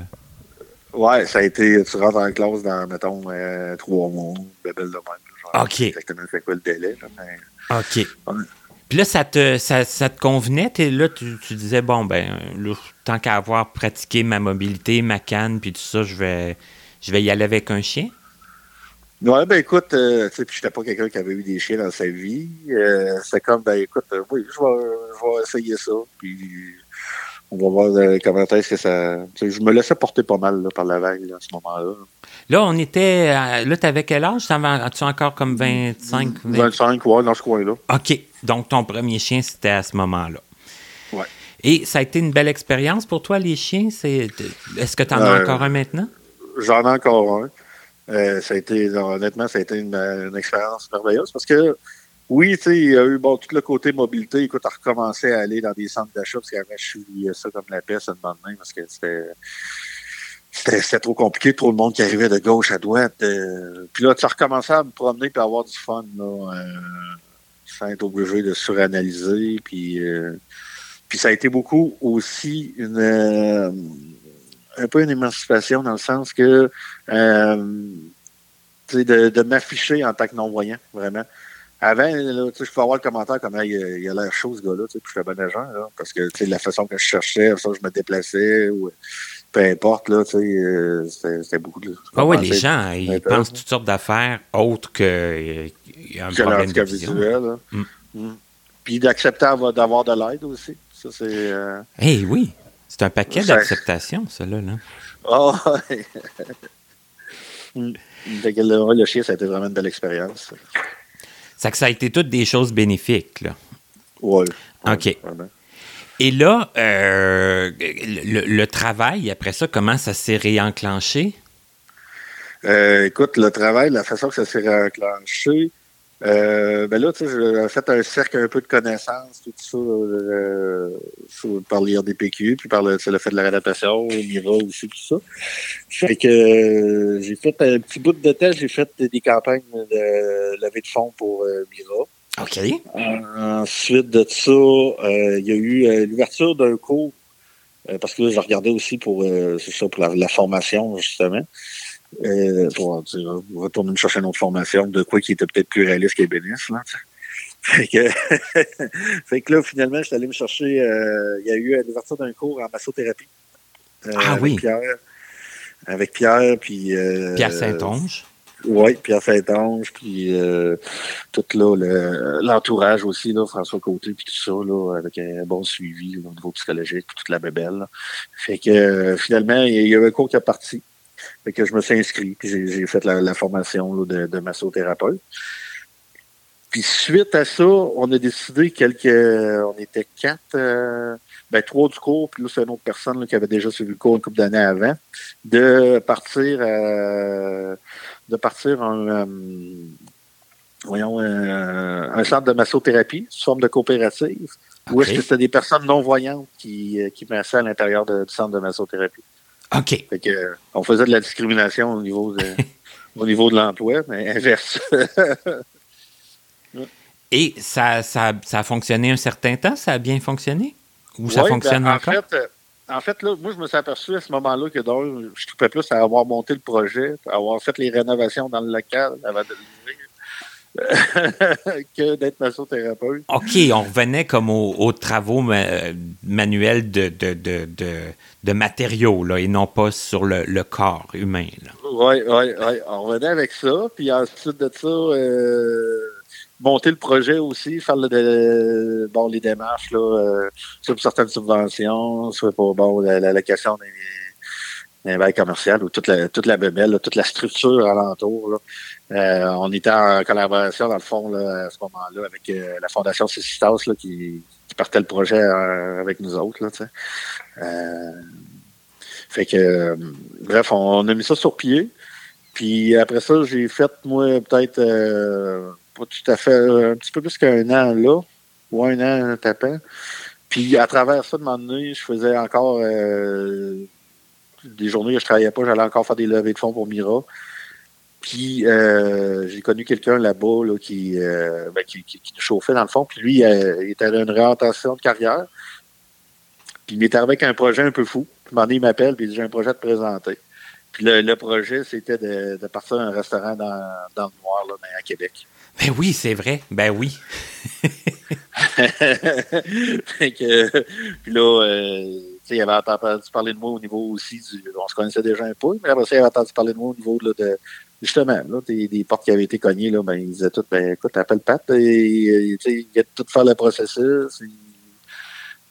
ouais, ça a été, tu rentres en classe dans, mettons, euh, trois mois, bébelle de même. Genre, OK. Exactement, c'est quoi le délai. Là, mais... OK. Ouais. Puis là, ça te, ça, ça te convenait? T'es là, tu, tu disais, bon, ben, là, tant qu'à avoir pratiqué ma mobilité, ma canne, puis tout ça, je vais, je vais y aller avec un chien? Ouais, ben écoute, euh, tu sais, puis j'étais pas quelqu'un qui avait eu des chiens dans sa vie. Euh, c'est comme, ben écoute, euh, oui, je vais, je vais essayer ça. Puis on va voir euh, comment est-ce que ça. tu sais, je me laissais porter pas mal là, par la vague là, à ce moment-là. Là, on était. à- Là, t'avais quel âge? T'avais- As-tu encore comme 25? 20? 25, ouais, dans ce coin-là. OK. Donc, ton premier chien, c'était à ce moment-là. Ouais. Et ça a été une belle expérience pour toi, les chiens? C'est- Est-ce que tu en as encore un maintenant? J'en ai encore un. Euh, ça a été, honnêtement, ça a été une, expérience merveilleuse parce que, oui, tu sais, il y a eu bon, tout le côté mobilité. Écoute, on recommençait à aller dans des centres d'achat parce qu'avant, je suis ça comme la peste bonne main parce que c'était. C'était trop compliqué, trop de monde qui arrivait de gauche à droite. euh, puis là, tu recommençais à me promener et avoir du fun, là, euh, sans être obligé de suranalyser. Puis, euh, puis ça a été beaucoup aussi une, euh, un peu une émancipation dans le sens que euh, de, de m'afficher en tant que non-voyant, vraiment. Avant, là, je peux avoir le commentaire comme Hey, il a l'air chaud ce gars-là, tu sais, puis je suis un bon agent, là, parce que la façon que je cherchais, que je me déplaçais, ou peu importe, là, tu sais, euh, c'était beaucoup de. Ah oui, les gens, ils pensent toutes sortes d'affaires autres que euh, un que problème de handicap vision. visuel. là. Mm. Mm. Puis d'accepter avoir- d'avoir de l'aide aussi. Ça, c'est. euh, Eh oui, c'est un paquet Ça- d'acceptation, ça, là. Ah, ouais. Le, chien, ça a été vraiment une belle expérience. C'est que ça a été toutes des choses bénéfiques, là. Ouais. OK. Vraiment. Et là, euh, le, le travail, après ça, comment ça s'est réenclenché? Euh, écoute, le travail, la façon que ça s'est enclenché, Euh, ben là, tu sais, j'ai fait un cercle un peu de connaissances, tout ça, euh, par l'IRDPQ, puis par le, le fait de la réadaptation, Mira aussi, tout ça. Fait que euh, j'ai fait un petit bout de temps, j'ai fait des campagnes de levée de fonds pour euh, Mira. OK. ensuite de ça, il y a eu l'ouverture d'un cours, parce que là, je regardais aussi pour, c'est ça, pour la formation, justement. Euh, pour, retourner me chercher une autre formation de quoi qui était peut-être plus réaliste qu'ébéniste. Là, fait, que, fait que là, finalement, je suis allé me chercher. Euh, il y a eu l'ouverture d'un cours en massothérapie. Euh, ah avec oui. Pierre, avec Pierre, puis. Euh, Pierre Saint-Onge. Oui, Pierre Saint-Onge, puis tout là, l'entourage aussi, là, François Côté, puis tout ça, là, avec un bon suivi au niveau psychologique, puis toute la bébelle. Fait que finalement, il y a eu un cours qui est parti. Fait que je me suis inscrit, puis j'ai fait la, formation de, de, massothérapeute. Puis suite à ça, on a décidé quelques. On était quatre, euh, ben trois du cours, puis là, c'est une autre personne qui avait déjà suivi le cours une couple d'années avant, de partir euh, de partir un euh, voyons un centre de massothérapie, sous forme de coopérative, où est-ce que c'était des personnes non-voyantes qui, qui passaient à l'intérieur du centre de massothérapie. OK. Fait que, on faisait de la discrimination au niveau de, au niveau de l'emploi, mais inverse. Et ça, ça, ça, a fonctionné un certain temps? Ça a bien fonctionné? Ou ça fonctionne ben, en encore? Fait, euh, en fait, là, moi, je me suis aperçu à ce moment-là que donc, je trouvais plus à avoir monté le projet, à avoir fait les rénovations dans le local avant de l'ouvrir. que d'être massothérapeute. OK, on revenait comme aux, travaux manuels de, de, de, de, matériaux, là, et non pas sur le, corps humain. Oui, oui, oui. On revenait avec ça. Puis ensuite de ça, euh, monter le projet aussi, faire le, bon, les démarches, là, euh, sur certaines subventions, soit pour bon, la, location d'un bail commercial ou toute la, toute la bébelle, toute la structure alentour. Là. Euh, on était en collaboration, dans le fond, là, à ce moment-là, avec euh, la Fondation Cécitas là, qui, partait le projet euh, avec nous autres. Là, fait que, bref, on, a mis ça sur pied. Puis après ça, j'ai fait, moi, peut-être pas tout à fait, un petit peu plus qu'un an là, ou un an tapant. Puis à travers ça, de moment donné, je faisais encore des journées où je travaillais pas, j'allais encore faire des levées de fonds pour Mira. Puis euh, j'ai connu quelqu'un là-bas là, qui, euh, ben, qui, qui, nous chauffait dans le fond. Puis lui, euh, il était à une réorientation de carrière. Puis il m'est arrivé avec un projet un peu fou. Puis il m'appelle puis il dit J'ai un projet à te présenter. Puis le, projet, c'était de, de, partir à un restaurant dans, dans le noir là, à Québec. Ben oui, c'est vrai. Ben oui. fait que, puis là, il avait entendu parler de moi au niveau aussi du. On se connaissait déjà un peu, mais après ça, il avait entendu parler de moi au niveau de, justement, là, des, des, portes qui avaient été cognées, là, ben, ils disaient tout, ben, écoute, appelle Pat, et, et, il vient tout faire le processus,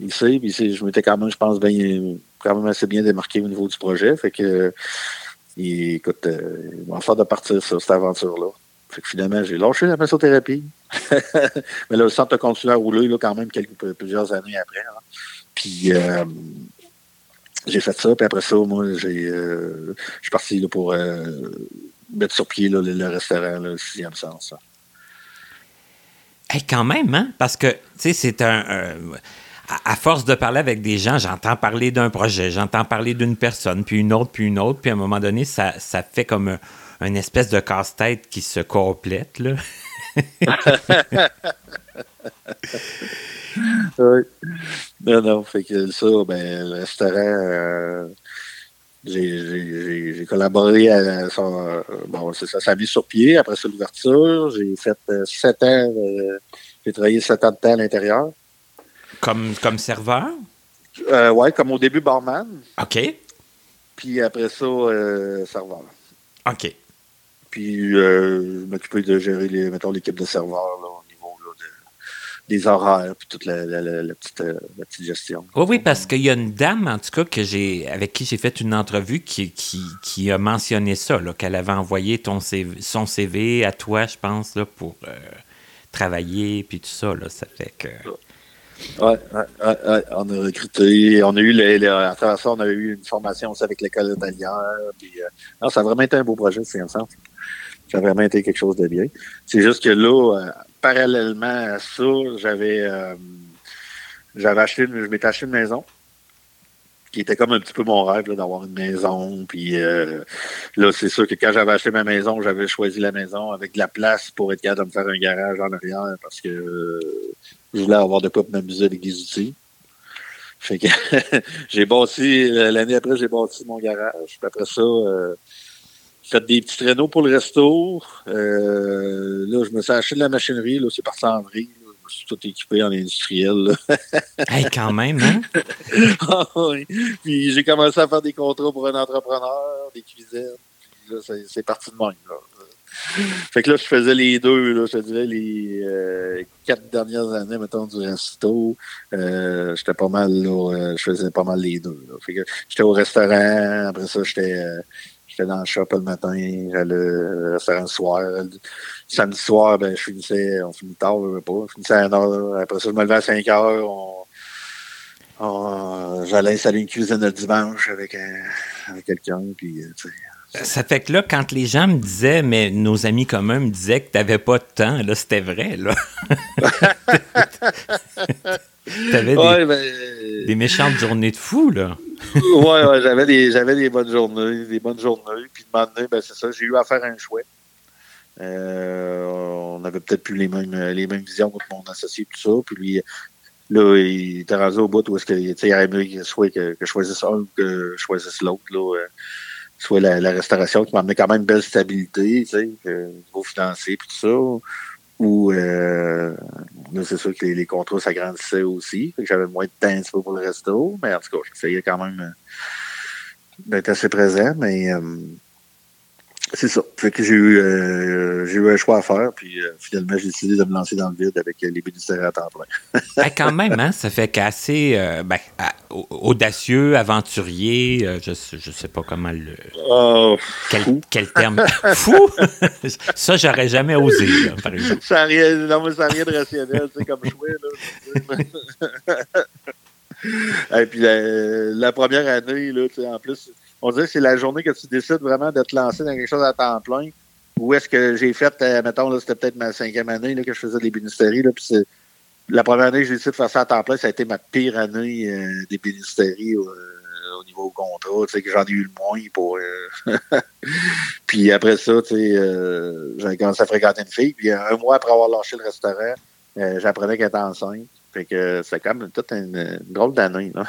il, sait, puis je m'étais quand même, je pense, bien, quand même assez bien démarqué au niveau du projet, fait que, écoute, euh, il va faire de partir sur cette aventure-là. Fait que finalement, j'ai lâché la massothérapie. Mais là, le centre a continué à rouler, là, quand même, quelques, plusieurs années après, là. Puis, euh, j'ai fait ça, puis après ça, moi, j'ai, euh, je suis parti là, pour mettre sur pied le, restaurant, le sixième sens. quand même, hein? Parce que, tu sais, c'est un. à, force de parler avec des gens, j'entends parler d'un projet, j'entends parler d'une personne, puis une autre, puis une autre, puis à un moment donné, ça, ça fait comme un, espèce de casse-tête qui se complète, là. oui. Non, non, fait que ça, ben, le restaurant, euh, j'ai collaboré à son. Euh, bon, ça, ça mis sur pied après ça l'ouverture. J'ai fait euh, sept ans, j'ai travaillé sept ans de temps à l'intérieur. Comme, comme serveur? oui, comme au début barman. OK. Puis après ça, serveur. OK. Puis je m'occupais de gérer les, mettons, l'équipe de serveurs là, des horaires, puis toute la, petite, euh, la, petite, gestion. Oui, oui, parce qu'il y a une dame, en tout cas, que j'ai, avec qui j'ai fait une entrevue qui, qui, qui a mentionné ça, qu'elle avait envoyé ton son CV à toi, je pense, là, pour euh, travailler, puis tout ça. Là, ça fait que. Oui, ouais, ouais, on a recruté. On a eu, les, à travers ça, on a eu une formation aussi avec l'école hôtelière. Puis, euh, ça a vraiment été un beau projet, c'est sens. Ça a vraiment été quelque chose de bien. C'est juste que là, parallèlement à ça, j'avais euh, j'avais acheté, je m'étais acheté une maison qui était comme un petit peu mon rêve d'avoir une maison. Puis euh, là, c'est sûr que quand j'avais acheté ma maison, j'avais choisi la maison avec de la place pour être capable de me faire un garage en arrière parce que je voulais avoir de quoi m'amuser avec des outils. Fait que j'ai bâti, l'année après, j'ai bâti mon garage. Puis après ça, euh, fait des petits traîneaux pour le resto. Euh, là, je me suis acheté de la machinerie. Là, c'est parti en vrille. Je suis tout équipé en industriel. hey, quand même, hein? ah, oui. Puis j'ai commencé à faire des contrats pour un entrepreneur, des cuisines. Puis là, c'est parti de même. Là. Fait que là, je faisais les deux, là, je te dirais, les euh, quatre dernières années, mettons, du resto. Euh, j'étais pas mal, là, euh, je faisais pas mal les deux. Là. Fait que j'étais au restaurant, après ça, j'étais euh, j'étais dans le shop le matin, j'allais au restaurant le soir. Samedi soir, ben, je finissais, on finit tard, je pas, je finissais à 1 heure. Après ça, je me levais à 5 heures, on, on j'allais installer une cuisine le dimanche avec, un, avec quelqu'un, puis, tu sais, ça fait que là, quand les gens me disaient, mais nos amis communs me disaient que tu n'avais pas de temps, là, c'était vrai, là. T'avais Ouais, des, ben, des méchantes journées de fou, là. Ouais, ouais, j'avais des, j'avais des bonnes journées, des bonnes journées. Puis de moment donné, ben, c'est ça, j'ai eu à faire un choix. Euh, on avait peut-être plus les mêmes, les mêmes visions que mon associé, tout ça. Puis lui, là, il était rendu au bout où est-ce que, tu sais, il aurait aimé soit que, que je choisisse un ou que je choisisse l'autre, là. euh, soit la, restauration qui m'amenait quand même une belle stabilité, tu sais, euh, au niveau financier puis tout ça. Ou euh, c'est sûr que les, les contrats s'agrandissaient aussi. Fait que j'avais moins de temps pour le resto. Mais en tout cas, j'essayais quand même euh, d'être assez présent. Mais euh, c'est ça. Fait que j'ai eu, euh, j'ai eu un choix à faire. Puis euh, finalement, j'ai décidé de me lancer dans le vide avec euh, les bénéficiaires à temps plein. Ben, quand même, hein, ça fait qu'assez ben, audacieux, aventurier, je, je sais pas comment le. Oh, Quel, fou. quel terme. Fou! ça, j'aurais jamais osé, là, par exemple. Ça n'a rien, non, mais ça n'a rien de rationnel, sais, comme là. Et puis la, la première année, là, tu sais, en plus, on dirait que c'est la journée que tu décides vraiment de te lancer dans quelque chose à temps plein. Où est-ce que j'ai fait, euh, mettons, là, c'était peut-être ma cinquième année là, que je faisais des bénisteries, la première année que j'ai décidé de faire ça à temps plein, ça a été ma pire année euh, des bénisteries euh, au niveau contrat, tu sais, que j'en ai eu le moins pour... puis après ça, tu sais, j'ai commencé à fréquenter une fille, puis un mois après avoir lâché le restaurant, j'apprenais qu'elle était enceinte. Fait que c'est quand même toute une, drôle d'année.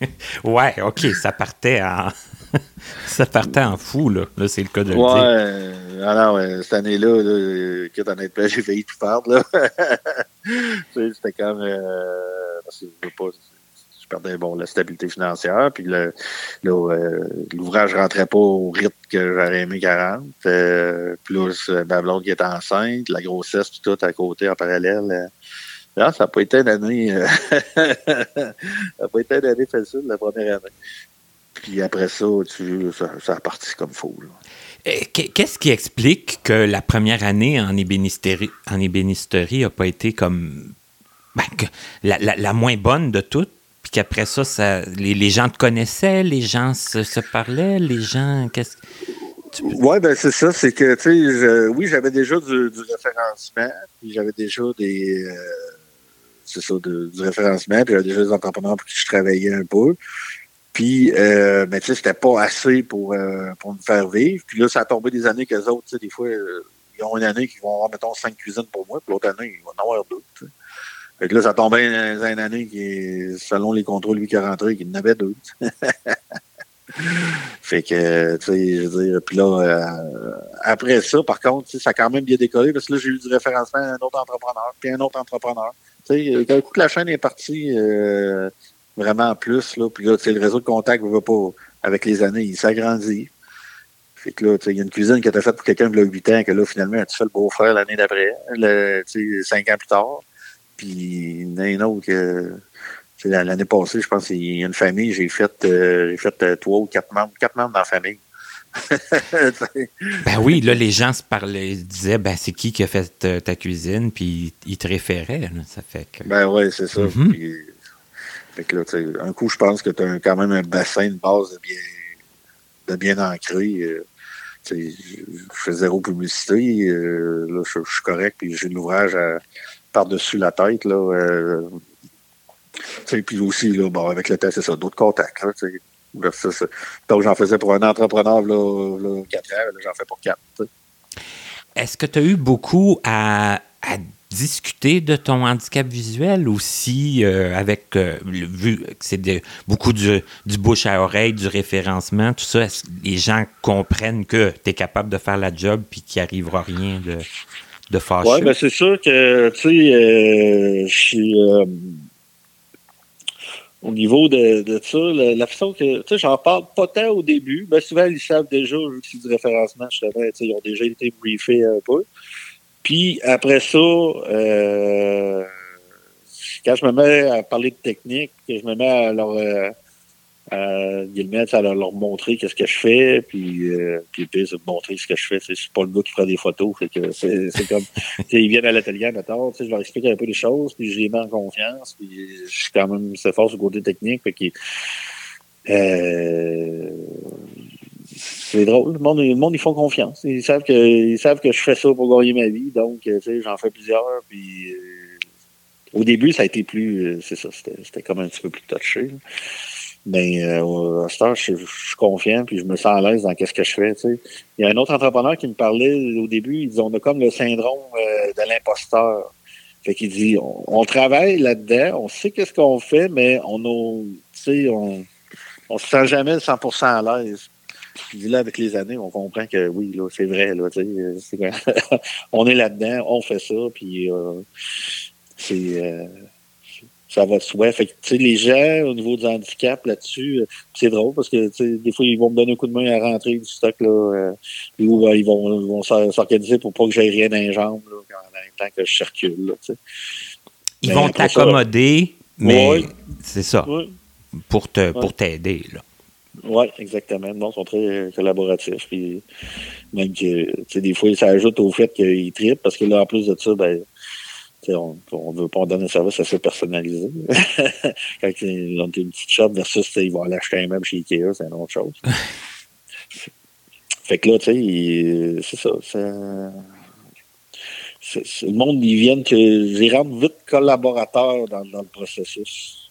Ouais, OK, ça partait en. ça partait en fou, là. Là, c'est le cas de le Ouais, euh, alors, euh, cette année-là, là, euh, écoute, honnêtement, j'ai failli tout perdre, là. C'était comme, euh, je pas, je perdais, bon, la stabilité financière, puis euh, l'ouvrage rentrait pas au rythme que j'aurais aimé 40, euh, plus euh, ma blonde qui était enceinte, la grossesse, tout à côté, en parallèle. Non, ça n'a pas été une année, euh, ça n'a pas été une année facile, la première année. Puis après ça, tu, ça, ça a parti comme fou. Euh, qu'est- Qu'est-ce qui explique que la première année en ébénisterie en ébénisterie n'a pas été comme ben, la, la- la moins bonne de toutes, puis qu'après ça, ça les, les gens te connaissaient, les gens se, se parlaient, les gens. Qu'est-ce Oui, ben c'est ça, c'est que tu sais, oui, j'avais déjà du, du référencement, puis j'avais déjà des euh, c'est ça, du référencement, puis j'avais déjà des entrepreneurs pour qui je travaillais un peu. Puis euh, mais tu sais, c'était pas assez pour, euh, pour me faire vivre. Puis là, ça a tombé des années que les autres, tu sais, des fois, euh, ils ont une année qu'ils vont avoir, mettons, cinq cuisines pour moi, puis l'autre année, ils vont en avoir deux. tu sais. Fait que là, ça tombait dans une année qui selon les contrôles lui qui rentraient, qu'il en avait deux. Fait que, tu sais, je veux dire, puis là, après ça, par contre, ça a quand même bien décollé parce que là, j'ai eu du référencement à un autre entrepreneur, puis un autre entrepreneur. Tu sais, coup que la chaîne est partie euh, vraiment en plus, là, puis là, le réseau de contact va pas, avec les années, il s'agrandit. Fait que là, il y a une cuisine qui été faite pour quelqu'un de 8 ans, que là, finalement, tu fais le beau-frère l'année d'après, tu sais, cinq ans plus tard. Puis, il y en a une autre que, l'année passée, je pense qu'il y a une famille, j'ai fait, euh, j'ai fait euh, trois ou quatre membres, quatre membres dans la famille. Ben oui, là, les gens se parlaient, ils disaient, ben c'est qui qui a fait euh, ta cuisine, puis ils te référaient. là. ça fait que. ben ouais, c'est ça. Mhm. Puis, fait que là, tu sais, un coup, je pense que tu as quand même un bassin de base de bien, de bien ancré. euh. je fais zéro publicité. là, je, suis correct, puis j'ai l'ouvrage par-dessus la tête. Là, puis aussi, là, bon, avec le test, c'est ça, d'autres contacts. Là, Donc, j'en faisais pour un entrepreneur, là, là 4 ans, j'en fais pour 4. Est-ce que tu as eu beaucoup à, discuter de ton handicap visuel aussi, euh, avec, euh, vu que c'est beaucoup du, bouche à oreille, du référencement, tout ça, est-ce que les gens comprennent que tu es capable de faire la job puis qu'il arrivera rien de, de fâcheux? Oui, ben c'est sûr que, tu sais, euh, je suis au niveau de, ça, la, façon que, tu sais, j'en parle pas tant au début. Ben, souvent, ils savent déjà, c'est du référencement, je savais, tu sais, ils ont déjà été briefés un peu. Puis, après ça, euh, quand je me mets à parler de technique, que je me mets à leur, euh, euh, à leur, leur montrer qu'est-ce que je fais, puis, euh, puis puis c'est de montrer ce que je fais. C'est pas le gars qui prend des photos, fait que c'est, c'est comme, ils viennent à l'atelier, maintenant, je leur explique un peu les choses, puis je les mets en confiance, puis je suis quand même c'est fort au côté technique, fait que, euh, c'est drôle. Le monde, le monde, ils font confiance. Ils savent que, ils savent que je fais ça pour gagner ma vie, donc, tu sais, j'en fais plusieurs, puis, euh, au début, ça a été plus, euh, c'est ça, c'était, c'était comme un petit peu plus touché. Mais euh, à ce temps, je, suis confiant puis je me sens à l'aise dans qu'est-ce que je fais. Tu sais. Il y a un autre entrepreneur qui me parlait au début, il dit on a comme le syndrome euh, de l'imposteur. Fait qu'il dit on, travaille là-dedans, on sait qu'est-ce qu'on fait, mais on a, tu sais, on, on se sent jamais 100% à l'aise. Il là, avec les années, on comprend que oui, là, c'est vrai, là, tu sais, on est là-dedans, on fait ça, puis euh, c'est euh, ça va de soi. Fait que, les gens, au niveau du handicap, là-dessus, euh, c'est drôle parce que, des fois, ils vont me donner un coup de main à rentrer du stock, là, euh, ou euh, ils vont, vont s'organiser pour pas que j'aie rien dans les jambes, là, en même temps que je circule, là, Ils vont t'accommoder, mais c'est ça, pour te, pour t'aider. Oui, exactement. ils sont très collaboratifs. Puis même que, des fois, ça ajoute au fait qu'ils trippent parce que là, en plus de ça, ben, on ne veut pas donner un service assez personnalisé. Quand ils ont une petite shop versus ils vont aller acheter un meuble chez Ikea, c'est une autre chose. fait que là, tu sais, c'est ça. le monde, ils viennent que j'y rentre vite collaborateurs dans, le processus.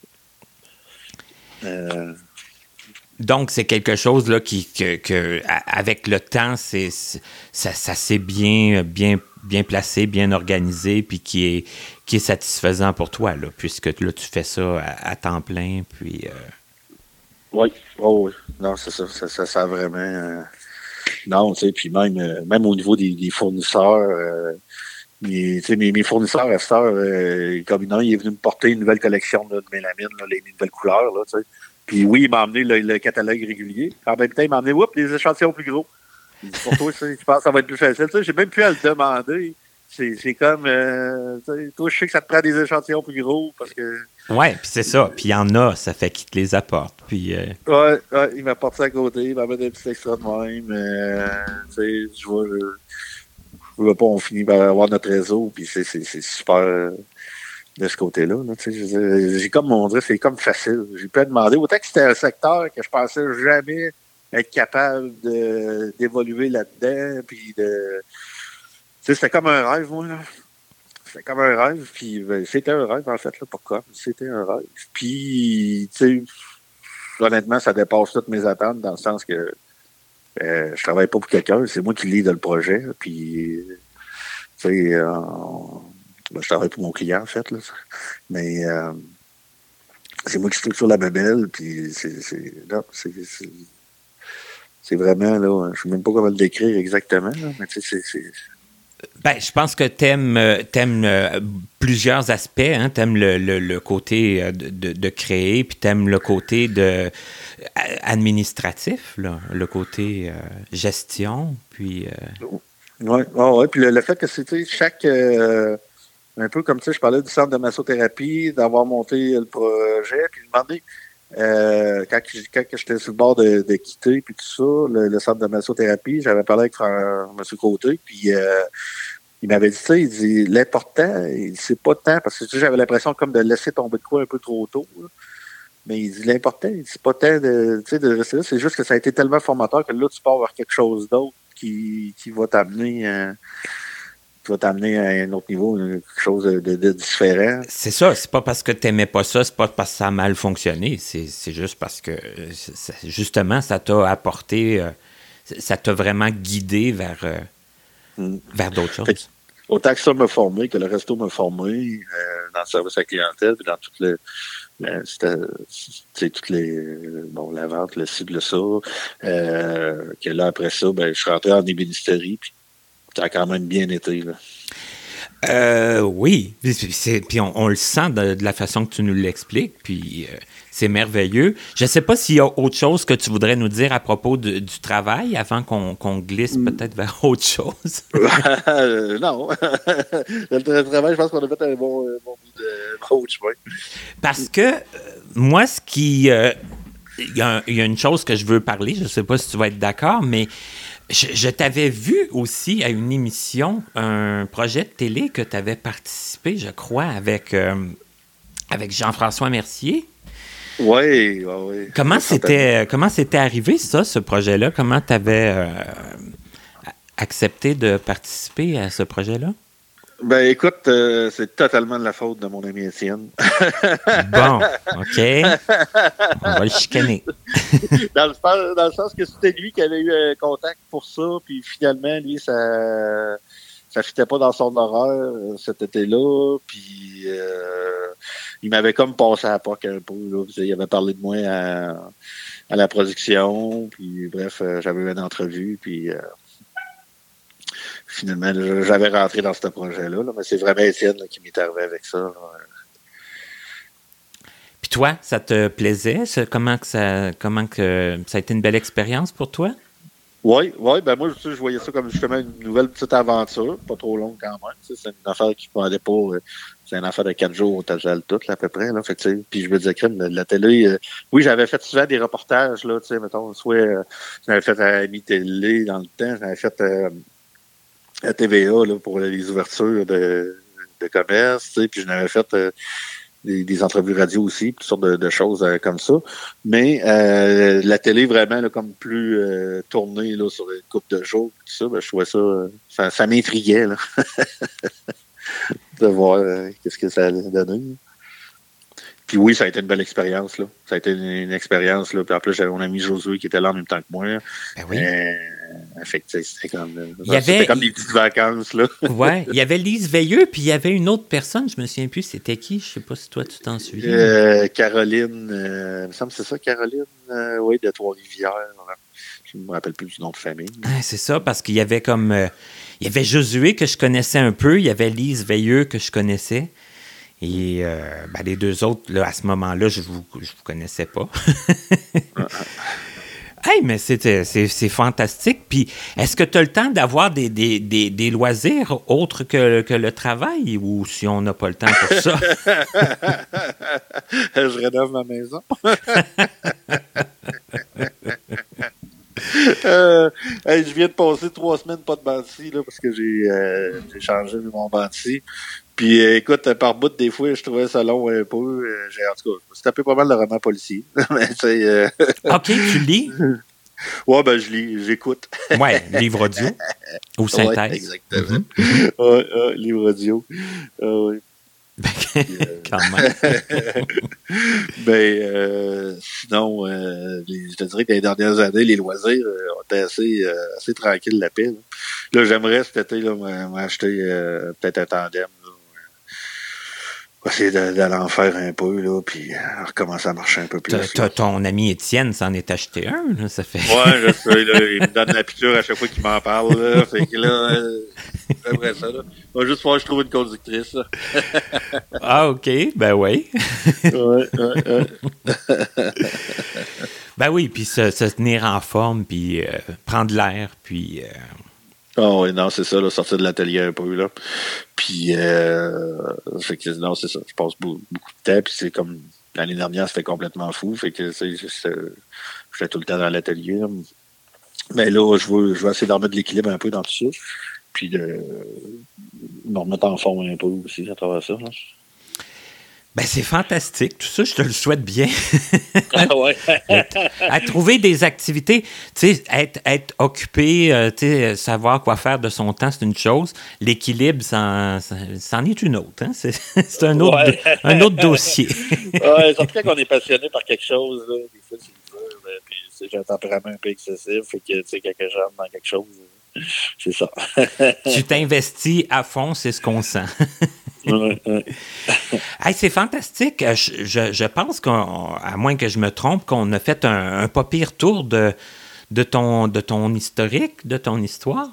Euh, donc, c'est quelque chose là, qui, que, avec le temps, c'est, ça, ça s'est bien, bien, bien placé, bien organisé, puis qui est, qui est satisfaisant pour toi, là, puisque là, tu fais ça à, temps plein, puis... Euh, oui, oh, oui. Non, c'est ça, ça, ça, vraiment... Euh, non, tu sais, puis même, euh, même au niveau des, fournisseurs... mes, mes, fournisseurs à cette comme il est venu me porter une nouvelle collection de mélamine, les nouvelles couleurs, là, tu sais. Puis oui, il m'a amené le, catalogue régulier. En même temps, il m'a amené oups, des échantillons plus gros. Pour toi, je pense que ça va être plus facile. J'ai même plus à le demander. C'est comme, euh, toi, je sais que ça te prend des échantillons plus gros parce que. Ouais, puis c'est ça. Puis il y en a, ça fait qu'il te les apporte. Puis. Euh... Ouais, ouais, il m'apporte ça à côté, il m'amène des petits extra de même. Euh, tu sais, je vois, je, veux pas, on finit par avoir notre réseau, puis c'est super de ce côté-là. j'ai comme on dirait, c'est comme facile. J'ai pu demander. Autant que c'était un secteur que je pensais jamais être capable d'évoluer là-dedans. Puis de. C'était comme un rêve, moi. C'était comme un rêve. Puis ben, c'était un rêve, en fait, là, comme. C'était un rêve. Puis, tu sais, honnêtement, ça dépasse toutes mes attentes dans le sens que euh, je travaille pas pour quelqu'un, c'est moi qui lis le projet. Puis, tu sais, ben, je travaille pour mon client, en fait. Là. Mais euh, c'est moi qui structure la babelle, puis c'est, c'est, vraiment, là, je ne sais même pas comment le décrire exactement, mais tu sais, c'est, ben, je pense que tu aimes, euh, euh, plusieurs aspects. Hein? Tu aimes le, le, côté de, de, créer, puis tu aimes le côté de, administratif, là, le côté gestion. Puis, Oui, ouais, puis le, fait que c'était chaque un peu comme ça, je parlais du centre de massothérapie, d'avoir monté le projet, puis demander euh, quand, j'étais sur le bord de, quitter, puis tout ça, le, centre de massothérapie, j'avais parlé avec M. Côté, puis euh, il m'avait dit ça, il dit l'important, c'est pas tant, parce que j'avais l'impression comme de laisser tomber de quoi un peu trop tôt. Mais il dit l'important, c'est pas tant de, de rester là, c'est juste que ça a été tellement formateur que là, tu pars vers quelque chose d'autre qui, qui va t'amener à, qui va t'amener à un autre niveau, quelque chose de, différent. C'est ça, c'est pas parce que t'aimais pas ça, c'est pas parce que ça a mal fonctionné, c'est juste parce que justement ça t'a apporté, euh, ça t'a vraiment guidé vers, euh, Mm. vers d'autres choses. Fait Autant que ça m'a formé, que le resto m'a formé euh, dans le service à la clientèle, puis dans toute le, le- c'était, tu sais, toutes les bon la vente, le ci, le ça. Euh, que là après ça, ben je suis rentré en ébénisterie, puis ça a quand même bien été. Là. Euh, oui, Puis on, on le sent de, de la façon que tu nous l'expliques, puis euh, c'est merveilleux. Je ne sais pas s'il y a autre chose que tu voudrais nous dire à propos de- du travail avant qu'on glisse peut-être vers autre chose. Euh, non. le tra- travail, je pense qu'on a fait un bon, euh, bon bout de chemin. Parce que moi, ce qui. y, il y a une chose que je veux parler, je ne sais pas si tu vas être d'accord, mais je, je t'avais vu aussi à une émission, un projet de télé que tu avais participé, je crois, avec, euh, avec Jean-François Mercier. Oui, oui. Comment c'était comment c'était arrivé ça, ce projet-là? Comment tu avais accepté de participer à ce projet-là? Ben écoute, euh, c'est totalement de la faute de mon ami Étienne. Bon, OK. On va le chicaner. dans, le, sens- dans le sens que c'était lui qui avait eu un contact pour ça, puis finalement, lui, ça ça fitait pas dans son horaire euh, cet été-là, puis euh, il m'avait comme passé à la POC un peu, là, il avait parlé de moi à, à la production, puis bref, euh, j'avais eu une entrevue, puis euh, finalement, j'avais rentré dans ce projet-là, là, mais c'est vraiment Étienne là, qui m'est arrivé avec ça. là. Puis toi, ça te plaisait? Comment que ça comment que ça a été une belle expérience pour toi? Oui, oui, ben moi, je voyais ça comme justement une nouvelle petite aventure, pas trop longue quand même. C'est une affaire qui ne pas. euh, c'est une affaire de quatre jours au total tout, là, à peu près. Là, fait que, tu sais, puis je me disais, crème, la, télé, euh, oui, j'avais fait souvent des reportages, là, tu sais, mettons, soit euh, j'avais fait à Ami Télé dans le temps, j'avais fait euh, à TVA là, pour les ouvertures de, de commerce, puis je n'avais fait euh, des, des entrevues radio aussi, toutes sortes de, de choses euh, comme ça. Mais euh, la télé vraiment là, comme plus euh, tournée là, sur une couple de jours, tout ça, ben, je trouvais ça, ça, ça m'intriguait de voir euh, qu'est-ce que ça allait donner. Puis oui, ça a été une belle expérience. là. Ça a été une, une expérience. Là. Puis en plus, j'avais mon ami Josué qui était là en même temps que moi. Ben oui. Euh, c'était comme, euh, avait- comme des petites vacances. Là. Ouais, il y avait Lise Veilleux, puis il y avait une autre personne, je me souviens plus c'était qui, je sais pas si toi tu t'en souviens. Euh, Caroline, euh, il me semble que c'est ça, Caroline, euh, oui, de Trois-Rivières. Je ne me rappelle plus du nom de famille. Ah, c'est ça, parce qu'il y avait comme. il y avait Josué que je connaissais un peu, il y avait Lise Veilleux que je connaissais. Et euh, ben, les deux autres, là, à ce moment-là, je vous, je vous connaissais pas. hey, mais c'était, c'est, c'est fantastique. Puis, est-ce que tu as le temps d'avoir des, des, des, des loisirs autres que, que le travail? Ou si on n'a pas le temps pour ça? je rénove ma maison. Euh, hey, je viens de passer trois semaines pas de là, parce que j'ai euh, changé mon banti. Puis euh, écoute, par bout des fois, je trouvais ça long un peu. Euh, j'ai en tout cas, je me suis tapé pas mal de romans policiers. Mais tu sais, euh, OK, tu lis? ouais, ben je lis, j'écoute. Ouais, livre audio ou Ouais, synthèse. exactement. ouais, ouais, livre audio. Ah ouais. Quand même. Ben, euh, sinon, euh, les- je te dirais que les dernières années, les loisirs euh, ont été assez, euh, assez tranquilles la paix. Là, Là, j'aimerais cet été m'acheter euh, peut-être un tandem. Essayer d'aller en faire un peu, là, puis euh, recommencer à marcher un peu plus. T'as ton ami Étienne s'en est acheté un, là, ça fait. Ouais, je sais, là, il me donne la piqûre à chaque fois qu'il m'en parle. Là, fait que là, euh, j'aimerais ça. Là. Il va juste falloir que je trouve une conductrice. Là. Ah, OK, ben oui. Ouais, ouais, ouais. Ben oui, puis se, se tenir en forme, puis euh, prendre l'air, puis. euh, Ah oui, non, c'est ça, là, sortir de l'atelier un peu, là. Puis, euh, fait que, non, c'est ça. Je passe beaucoup, de temps, puis c'est comme, l'année dernière, c'était complètement fou. Fait que, c'est juste, j'étais tout le temps dans l'atelier. Mais là, je veux, je veux essayer d'en mettre de l'équilibre un peu dans tout ça. Puis de me remettre en forme un peu aussi à travers ça. là. Ben, c'est fantastique. Tout ça, je te le souhaite bien. Ah ouais. à trouver des activités, tu sais, être, être occupé, euh, tu sais, savoir quoi faire de son temps, c'est une chose. L'équilibre, c'en est une autre. Hein? C'est un, autre Ouais. un autre dossier. ouais, surtout quand on est passionné par quelque chose, là, des fois, c'est dur. là, Puis, j'ai un tempérament un peu excessif, fait que, tu sais, quand j'aime dans quelque chose, euh, c'est ça. tu t'investis à fond, c'est ce qu'on sent. Ouais, ouais. Hey, c'est fantastique. Euh, Je, je- je pense qu'à moins que je me trompe, qu'on a fait un, un pas pire tour de, de, ton, de ton historique, de ton histoire.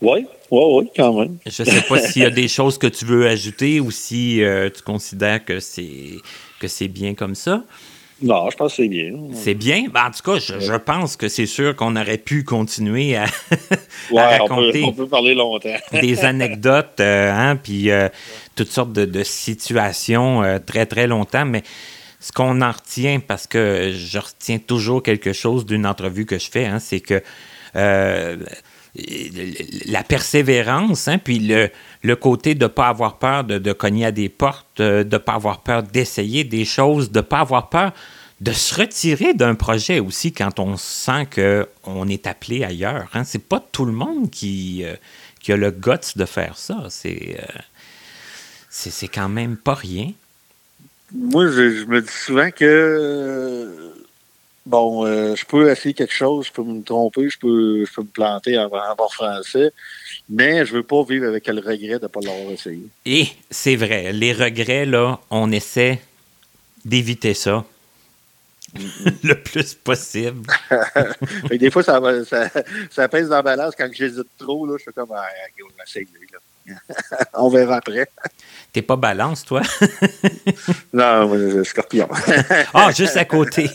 Ouais, ouais, ouais, quand même. Je ne sais pas s'il y a des choses que tu veux ajouter ou si euh, tu considères que c'est que c'est bien comme ça. Non, je pense que c'est bien. C'est bien? Ben, en tout cas, je, je pense que c'est sûr qu'on aurait pu continuer à, Ouais, à on peut, raconter on peut parler longtemps. des anecdotes, euh, hein, puis euh, toutes sortes de, de situations euh, très, très longtemps. Mais ce qu'on en retient, parce que je retiens toujours quelque chose d'une entrevue que je fais, hein, c'est que la persévérance, hein, puis le, le côté de ne pas avoir peur de, cogner à des portes, euh, de ne pas avoir peur d'essayer des choses, de ne pas avoir peur de se retirer d'un projet aussi quand on sent qu'on est appelé ailleurs. Hein. C'est pas tout le monde qui, euh, qui a le guts de faire ça. C'est euh, c'est quand même pas rien. Moi, je, me dis souvent que bon, euh, je peux essayer quelque chose, je peux me tromper, je peux, je peux me planter en, en bon français, mais je veux pas vivre avec le regret de ne pas l'avoir essayé. Et c'est vrai, les regrets, là, on essaie d'éviter ça le plus possible. Des fois, ça, va- ça, ça pèse dans la balance quand j'hésite trop. Là, je suis comme, ah, on essaye, lui, là. on verra après. T'es pas balance, toi? Non, moi, je suis scorpion. Ah, juste à côté.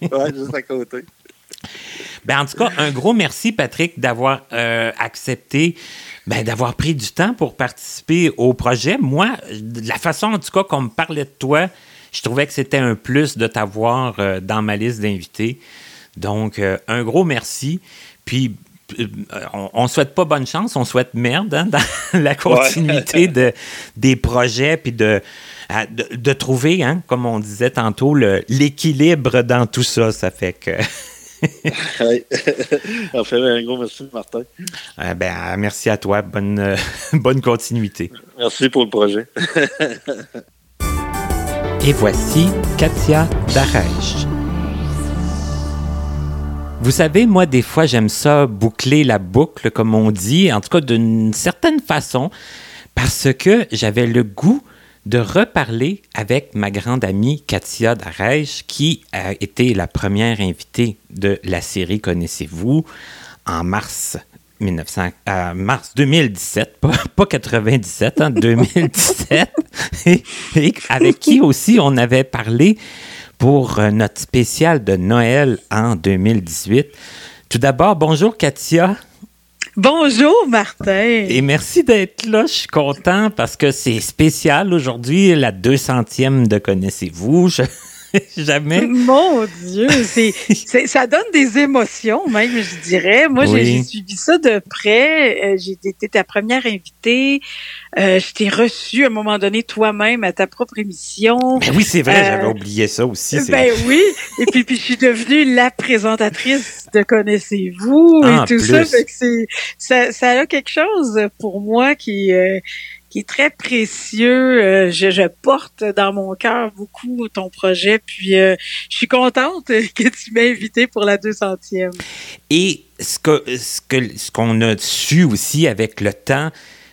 ouais, juste à côté. Ben, en tout cas, un gros merci, Patrick, d'avoir euh, accepté, ben, d'avoir pris du temps pour participer au projet. Moi, de la façon, en tout cas, qu'on me parlait de toi, je trouvais que c'était un plus de t'avoir euh, dans ma liste d'invités. Donc, euh, un gros merci. Puis, on, on souhaite pas bonne chance, on souhaite merde hein, dans la continuité de, des projets, puis de, de, de trouver, hein, comme on disait tantôt, l'équilibre dans tout ça. Ça fait que. Ouais. en fait, un gros merci, Martin. Euh, ben, euh, merci à toi. Bonne, euh, bonne continuité. Merci pour le projet. Et voici Katia Darèche. Vous savez, moi, des fois, j'aime ça boucler la boucle, comme on dit, en tout cas d'une certaine façon, parce que j'avais le goût de reparler avec ma grande amie Katia Darèche, qui a été la première invitée de la série Connaissez-vous en mars 1900, euh, mars 2017, pas, pas 97, hein, 2017, et, et avec qui aussi on avait parlé pour euh, notre spécial de Noël en 2018. Tout d'abord, bonjour Katia. Bonjour, Martin. Et merci d'être là. Je suis content parce que c'est spécial aujourd'hui, la 200e de Connaissez-vous. Je- Jamais. Mon Dieu, c'est, ça donne des émotions, même, je dirais. Moi, j'ai- Oui. j'ai suivi ça de près. Euh, J'ai été ta première invitée. Euh, je t'ai reçu à un moment donné toi-même à ta propre émission. Ben oui, c'est vrai, Euh, j'avais oublié ça aussi. Ben oui, et puis, puis je suis devenue la présentatrice de Connaissez-vous en et tout ça. Fait que c'est, ça, ça a quelque chose pour moi qui, euh, qui est très précieux. Euh, je, porte dans mon cœur beaucoup ton projet, puis euh, je suis contente que tu m'aies invité pour la 200e. Et ce que ce qu'on a su aussi avec le temps,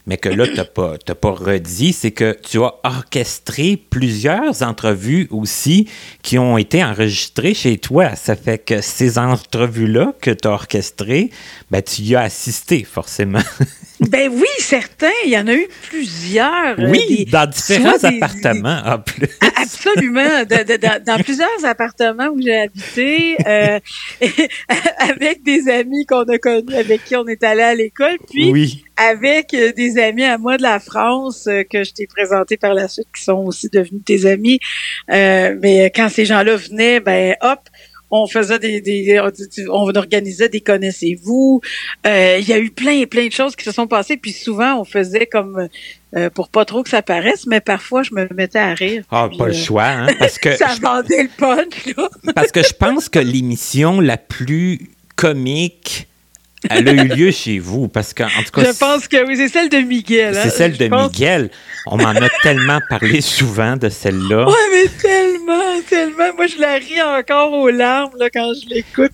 mais que là, tu n'as pas, pas redit, c'est que tu as orchestré plusieurs entrevues aussi qui ont été enregistrées chez toi. Ça fait que ces entrevues-là que tu as orchestrées, ben, tu y as assisté forcément. Ben oui, certains, il y en a eu plusieurs. euh, oui, des- dans différents des- appartements en plus. Absolument. De- de- dans- dans plusieurs appartements où j'ai habité, euh, avec des amis qu'on a connus, avec qui on est allé à l'école, puis Oui. avec euh, des amis à moi de la France euh, que je t'ai présenté par la suite, qui sont aussi devenus tes amis. Euh, mais quand ces gens-là venaient, ben hop, on faisait des, des on organisait des connaissez-vous. Euh, il y a eu plein et plein de choses qui se sont passées. Puis souvent, on faisait comme euh, pour pas trop que ça paraisse, mais parfois je me mettais à rire. Ah, pas le euh, choix, hein, parce que ça vendait le punch. Là. parce que je pense que l'émission la plus comique elle a eu lieu chez vous parce qu'en tout cas. Je pense que oui, c'est celle de Miguel. Hein? C'est celle de Miguel. On m'en a tellement parlé souvent de celle-là. Ouais, mais tellement, tellement. Moi, je la ris encore aux larmes là, quand je l'écoute.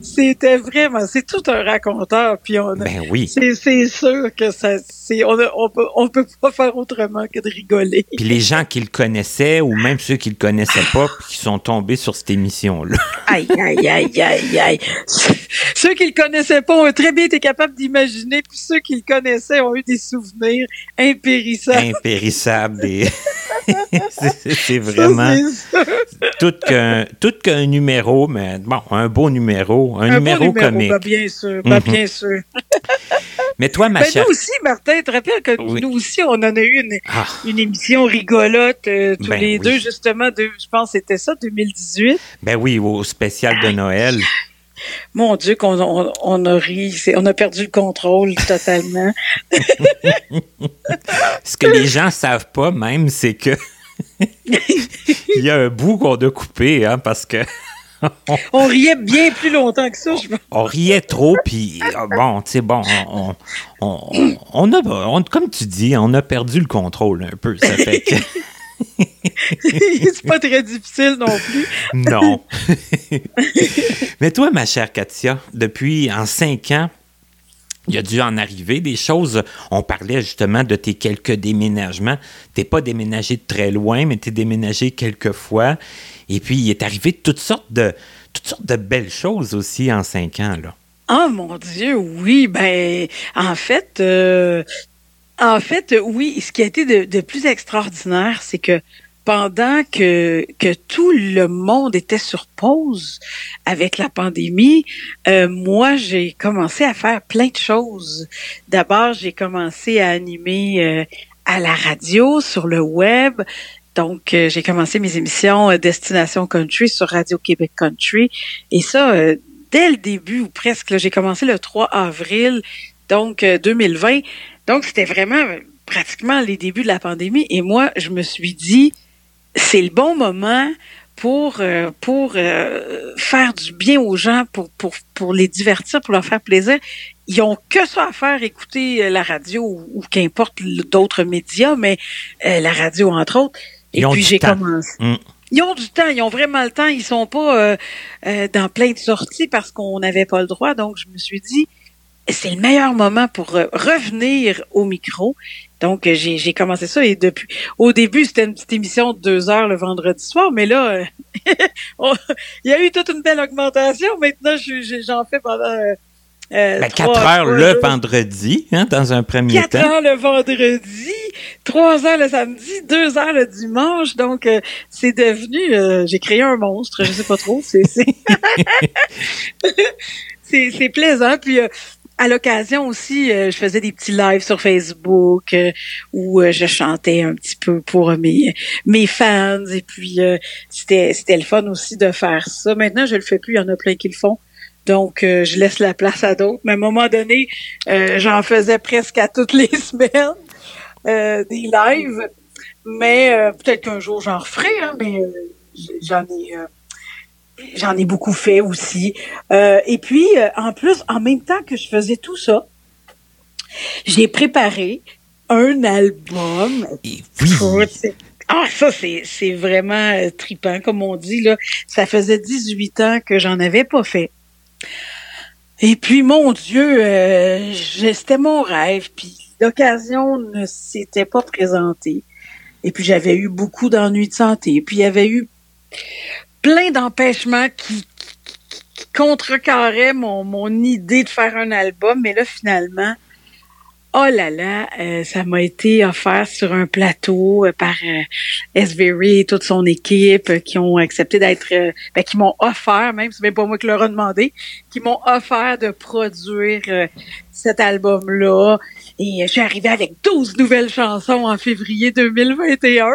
c'était vraiment, c'est tout un raconteur. Puis on ben oui. C'est, sûr que ça, c'est, on, on, peut, on peut pas faire autrement que de rigoler. Puis les gens qui le connaissaient ou même ceux qui le connaissaient pas, qui sont tombés sur cette émission-là. aïe, aïe, aïe, aïe, aïe. Ceux qui le connaissaient pas très bien été capables d'imaginer, puis ceux qui le connaissaient ont eu des souvenirs impérissables impérissable. c'est vraiment tout qu'un tout qu'un numéro, mais bon, un beau numéro, un, numéro, comique. Ben, bien sûr, ben, bien sûr. mais toi, ma ben, chère... Nous aussi, Martin, tu te rappelles que nous aussi, on en a eu une, ah. une émission rigolote euh, tous ben les deux, justement, de, je pense que c'était ça, 2018. Ben oui, au spécial de Noël. Mon Dieu, qu'on on, a ri, on a perdu le contrôle totalement. Ce que les gens savent pas même, c'est que il y a un bout qu'on a coupé, hein, parce que on, riait bien plus longtemps que ça. Je on, riait trop, puis ah, bon, tu sais, bon, on, on, a, comme tu dis, on a perdu le contrôle un peu. Ça fait que c'est pas très difficile non plus. non. Mais toi, ma chère Katia, depuis en cinq ans, il a dû en arriver des choses. On parlait justement de tes quelques déménagements. T'es pas déménagé de très loin, mais t'es déménagé quelques fois. Et puis, il est arrivé toutes sortes de, toutes sortes de belles choses aussi en cinq ans, là. Oh mon Dieu, oui. Ben, en fait, euh, en fait, oui. Ce qui a été de plus extraordinaire, c'est que pendant que, que tout le monde était sur pause avec la pandémie, euh, moi, j'ai commencé à faire plein de choses. D'abord, j'ai commencé à animer euh, à la radio, sur le web. Donc, euh, j'ai commencé mes émissions Destination Country sur Radio Québec Country. Et ça, dès le début, ou presque, j'ai commencé le 3 avril, donc 2020. Donc, c'était vraiment pratiquement les débuts de la pandémie. Et moi, je me suis dit, c'est le bon moment pour euh, pour euh, faire du bien aux gens, pour, pour, pour les divertir, pour leur faire plaisir. Ils ont que ça à faire, écouter euh, la radio ou, qu'importe d'autres médias, mais la radio entre autres. Et puis j'ai commencé. Mm. Ils ont du temps, ils ont vraiment le temps. Ils sont pas dans plein de sorties parce qu'on n'avait pas le droit. Donc je me suis dit, c'est le meilleur moment pour revenir au micro donc, euh, j'ai commencé ça et depuis, au début, c'était une petite émission de deux heures le vendredi soir, mais là, euh, il y a eu toute une belle augmentation. Maintenant, j'en fais pendant euh, euh ben, quatre heures le vendredi, hein, dans un premier temps. Quatre heures le vendredi, trois heures le samedi, deux heures le dimanche. Donc, c'est devenu, j'ai créé un monstre, je sais pas trop. C'est c'est plaisant. Puis à l'occasion aussi, euh, je faisais des petits lives sur Facebook euh, où euh, je chantais un petit peu pour mes mes fans et puis c'était c'était le fun aussi de faire ça. Maintenant, je le fais plus, il y en a plein qui le font. Donc, je laisse la place à d'autres. Mais à un moment donné, j'en faisais presque à toutes les semaines des lives. Mais peut-être qu'un jour j'en referai, hein, mais j'en ai J'en ai beaucoup fait aussi. Euh, et puis, euh, en plus, en même temps que je faisais tout ça, j'ai préparé un album. oui. Ah, ça, c'est, c'est vraiment euh, tripant, comme on dit. Là. Ça faisait 18 ans que j'en avais pas fait. Et puis, mon Dieu, c'était mon rêve. Puis, l'occasion ne s'était pas présentée. Et puis, j'avais eu beaucoup d'ennuis de santé. Et puis, il y avait eu plein d'empêchements qui, contrecarraient mon, mon idée de faire un album. Mais là, finalement, Oh là là, euh, ça m'a été offert sur un plateau euh, par euh, et toute son équipe euh, qui ont accepté d'être, ben, qui m'ont offert, même c'est même pas moi qui leur ai demandé, qui m'ont offert de produire cet album-là. Et je suis arrivée avec 12 nouvelles chansons en février 2021.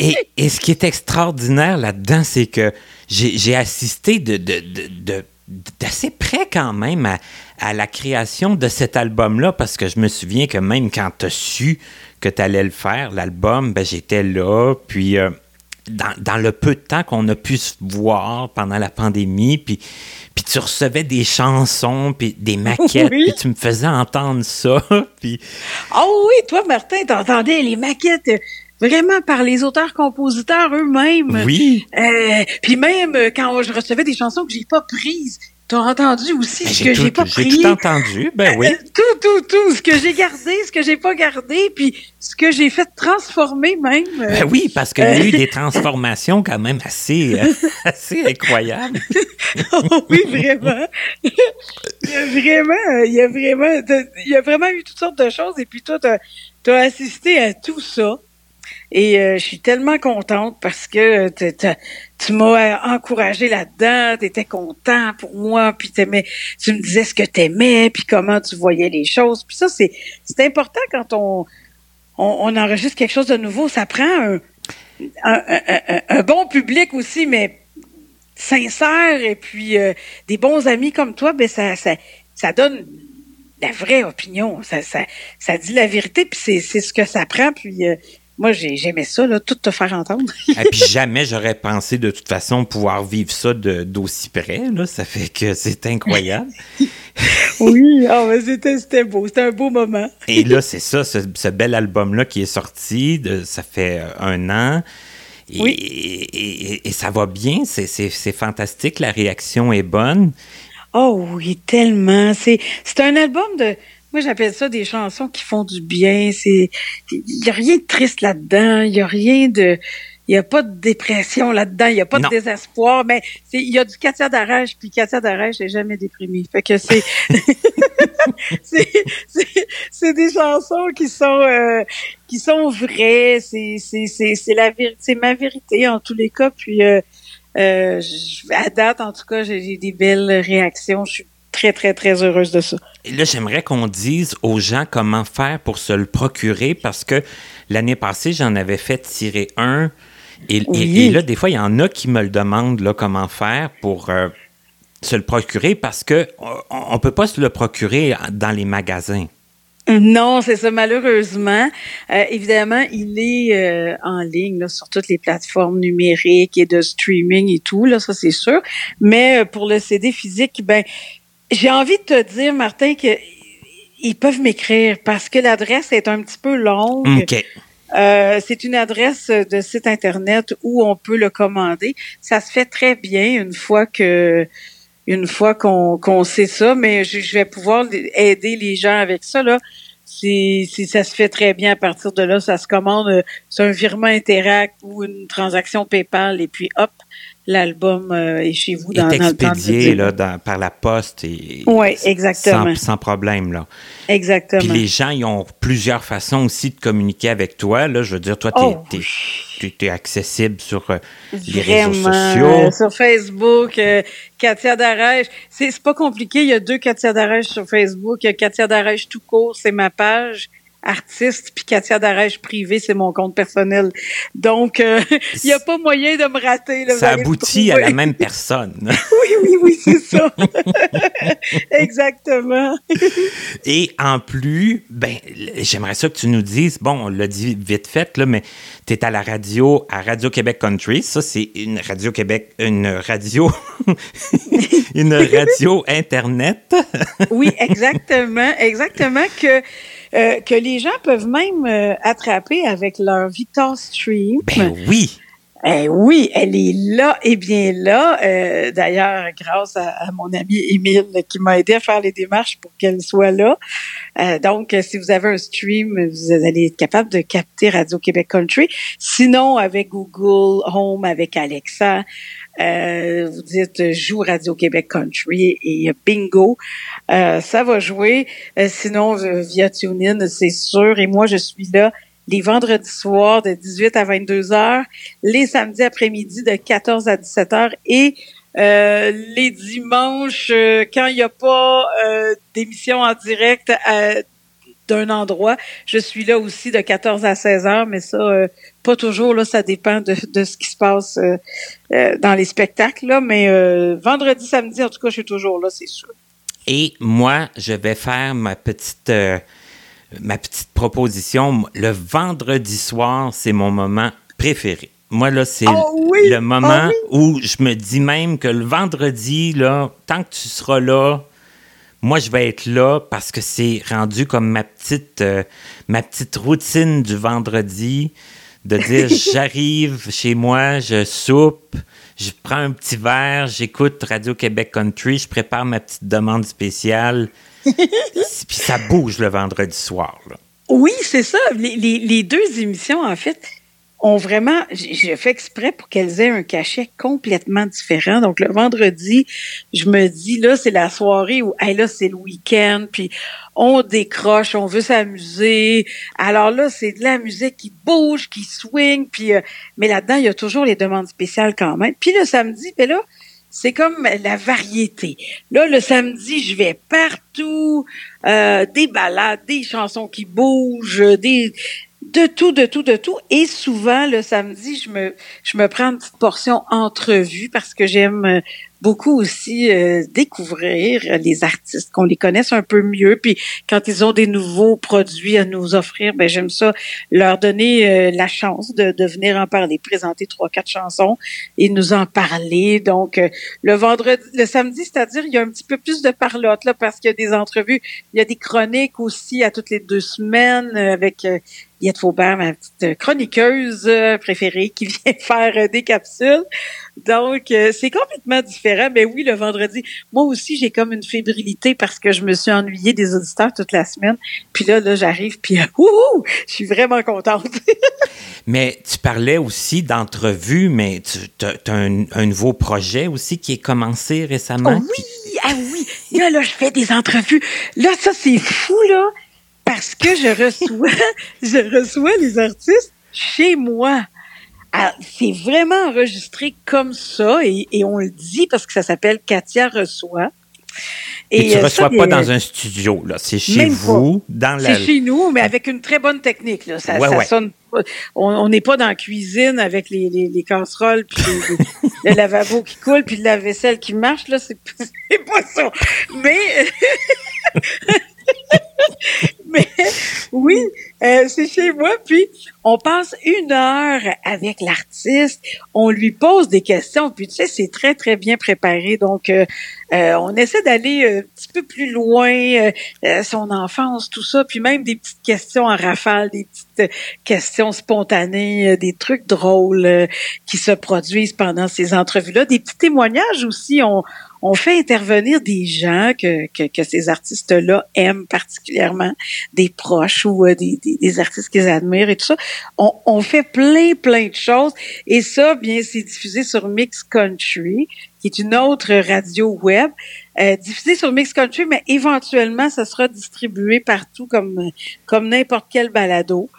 et, ce qui est extraordinaire là-dedans, c'est que j'ai assisté de d'assez près quand même à, à la création de cet album-là, parce que je me souviens que même quand tu as su que tu allais le faire, l'album, ben, j'étais là, puis euh, dans, dans, le peu de temps qu'on a pu se voir pendant la pandémie, puis, puis tu recevais des chansons, puis des maquettes, puis tu me faisais entendre ça, puis... Oh oui, toi, Martin, t'entendais les maquettes vraiment par les auteurs-compositeurs eux-mêmes. Oui. Euh, puis même quand je recevais des chansons que j'ai pas prises, T'as entendu aussi ben, ce que j'ai pas pris? J'ai tout entendu, ben oui. Euh, tout, tout, tout. Ce que j'ai gardé, ce que j'ai pas gardé, puis ce que j'ai fait transformer même. Euh, ben oui, parce qu'il y a eu des transformations quand même assez, euh, assez incroyables. oh, oui, vraiment. il y a vraiment, il y a vraiment, il y a vraiment eu toutes sortes de choses, et puis toi, t'as as assisté à tout ça. Et euh, je suis tellement contente parce que tu m'as encouragé là-dedans, tu étais content pour moi, puis t'aimais, tu me disais ce que tu aimais, puis comment tu voyais les choses. Puis ça, c'est, c'est important quand on, on, enregistre quelque chose de nouveau. Ça prend un, un, un, bon public aussi, mais sincère, et puis euh, des bons amis comme toi, ben ça, ça, ça donne la vraie opinion. Ça, ça, ça dit la vérité, puis c'est, c'est ce que ça prend. Puis euh, moi, j'aimais ça, là, tout te faire entendre. Et puis jamais j'aurais pensé de toute façon pouvoir vivre ça d'aussi près. Là. Ça fait que c'est incroyable. oui, oh, c'était beau. C'était un beau moment. Et là, c'est ça, ce, bel album-là qui est sorti. De, ça fait euh, un an. Et, oui. et, et ça va bien. C'est fantastique. La réaction est bonne. Oh oui, tellement. C'est un album de moi, j'appelle ça des chansons qui font du bien. C'est, il y a rien de triste là-dedans. Il y a rien de, il y a pas de dépression là-dedans. Il y a pas de désespoir. Mais c'est, il y a du Katia Darèche, puis Katia Darèche n'est jamais déprimée. Fait que c'est, c'est, des chansons qui sont, euh, qui sont vraies. C'est, c'est, c'est, c'est la vérité, c'est ma vérité en tous les cas. Puis, euh, euh, à date, en tout cas, j'ai des belles réactions. Je suis très, très, très heureuse de ça. Et là, j'aimerais qu'on dise aux gens comment faire pour se le procurer parce que l'année passée, j'en avais fait tirer un. Et, là, des fois, il y en a qui me le demandent là, comment faire pour euh, se le procurer parce que on, peut pas se le procurer dans les magasins. Non, c'est ça, malheureusement. Euh, évidemment, il est euh, en ligne là, sur toutes les plateformes numériques et de streaming et tout, là, ça c'est sûr. Mais pour le CD physique, ben, j'ai envie de te dire, Martin, que ils peuvent m'écrire parce que l'adresse est un petit peu longue. Euh, c'est une adresse de site internet où on peut le commander. Ça se fait très bien une fois que une fois qu'on qu'on sait ça, mais je, je, vais pouvoir aider les gens avec ça là. Si, si ça se fait très bien à partir de là, ça se commande, euh, c'est un virement Interact ou une transaction PayPal et puis hop, l'album euh, est chez vous dans, est expédié, là, par la poste et oui, exactement. Sans, problème là. Exactement. Puis les gens ils ont plusieurs façons aussi de communiquer avec toi là. Je veux dire, toi tu es, oh, accessible sur euh, les réseaux sociaux. Euh, sur Facebook, Katia Darèche. C'est pas compliqué. Il y a deux Katia Darèche sur Facebook. Il y a Katia Darèche tout court, c'est ma page artiste, puis Katia Darèche privé, c'est mon compte personnel. Donc, euh, il n'y a pas moyen de me rater. ça aboutit à la même personne. oui, oui, oui, c'est ça. Exactement. Et en plus, ben, j'aimerais ça que tu nous dises, bon, on l'a dit vite fait, là, mais tu es à la radio, à Radio-Québec Country. Ça, c'est une Radio-Québec, une radio, une radio Internet. oui, exactement, exactement, que euh, que les gens peuvent même euh, attraper avec leur Victor Stream. Ben oui. Eh oui, elle est là et bien là. Euh, d'ailleurs, grâce à, mon ami Émile qui m'a aidé à faire les démarches pour qu'elle soit là. Euh, donc, si vous avez un stream, vous allez être capable de capter Radio-Québec Country. Sinon, avec Google Home, avec Alexa, euh, vous dites joue Radio-Québec Country et bingo, ça va jouer. sinon, via TuneIn, c'est sûr. Et moi, je suis là les vendredis soirs de 18 à 22 heures, les samedis après-midi de 14 à 17 heures et euh, les dimanches, euh, quand il n'y a pas euh, d'émission en direct d'un endroit, je suis là aussi de 14 à 16 heures, mais ça, pas toujours, là, ça dépend de, de ce qui se passe dans les spectacles, là, mais vendredi, samedi, en tout cas, je suis toujours là, c'est sûr. Et moi, je vais faire ma petite ma petite proposition, le vendredi soir, c'est mon moment préféré. Moi, là, c'est oh le moment oh où je me dis même que le vendredi, là, tant que tu seras là, moi, je vais être là parce que c'est rendu comme ma petite, euh, ma petite routine du vendredi de dire j'arrive chez moi, je soupe, je prends un petit verre, j'écoute Radio-Québec Country, je prépare ma petite demande spéciale. Puis ça bouge le vendredi soir. Oui, c'est ça. Les, deux émissions, en fait, ont vraiment, j'ai fait exprès pour qu'elles aient un cachet complètement différent. Donc le vendredi, je me dis là, c'est la soirée où, hey, là, c'est le week-end, puis on décroche, on veut s'amuser. Alors là, c'est de la musique qui bouge, qui swing, puis euh, mais là-dedans, il y a toujours les demandes spéciales quand même. Puis le samedi, ben là, c'est comme la variété. Là, le samedi, je vais partout, euh, des balades, des chansons qui bougent, des de tout, de tout, de tout. Et souvent, le samedi, je me, je me prends une petite portion entrevue parce que j'aime beaucoup aussi euh, découvrir les artistes, qu'on les connaisse un peu mieux. Puis quand ils ont des nouveaux produits à nous offrir, ben j'aime ça leur donner euh, la chance de, de venir en parler, présenter trois, quatre chansons et nous en parler. Donc euh, le vendredi, le samedi, c'est-à-dire il y a un petit peu plus de parlotte là parce qu'il y a des entrevues, il y a des chroniques aussi à toutes les deux semaines avec Yette Faubert, ma petite chroniqueuse préférée qui vient faire des capsules. Donc, euh, c'est complètement différent. Mais oui, le vendredi, moi aussi, j'ai comme une fébrilité parce que je me suis ennuyée des auditeurs toute la semaine. Puis là, là, j'arrive, puis ouh, je suis vraiment contente. mais tu parlais aussi d'entrevue, mais tu as un, nouveau projet aussi qui est commencé récemment. Oh oui, ah oui. Là, là, je fais des entrevues. Là, ça, c'est fou, là, parce que je reçois, je reçois les artistes chez moi. Ah, c'est vraiment enregistré comme ça et, on le dit parce que ça s'appelle Katia reçoit. Et, tu ne euh, reçois pas dans un studio, là. C'est chez vous, dans la. C'est chez nous, mais avec une très bonne technique, là. Ça, ça sonne. On n'est pas dans la cuisine avec les, les, les casseroles, puis le lavabo qui coule, puis la vaisselle qui marche, là. C'est pas ça. Mais. Mais oui, euh, c'est chez moi. Puis on passe une heure avec l'artiste, on lui pose des questions. Puis tu sais, c'est très très bien préparé. Donc euh, euh, on essaie d'aller un petit peu plus loin, son enfance, tout ça. Puis même des petites questions en rafale, des petites questions spontanées, des trucs drôles qui se produisent pendant ces entrevues-là, des petits témoignages aussi. On on fait intervenir des gens que, que, ces artistes-là aiment particulièrement, des proches ou euh, des, des, artistes qu'ils admirent et tout ça. On, on fait plein, plein de choses. Et ça, bien, c'est diffusé sur Mix Country, qui est une autre radio web. Euh, diffusé sur Mix Country, mais éventuellement, ça sera distribué partout comme, comme n'importe quel balado.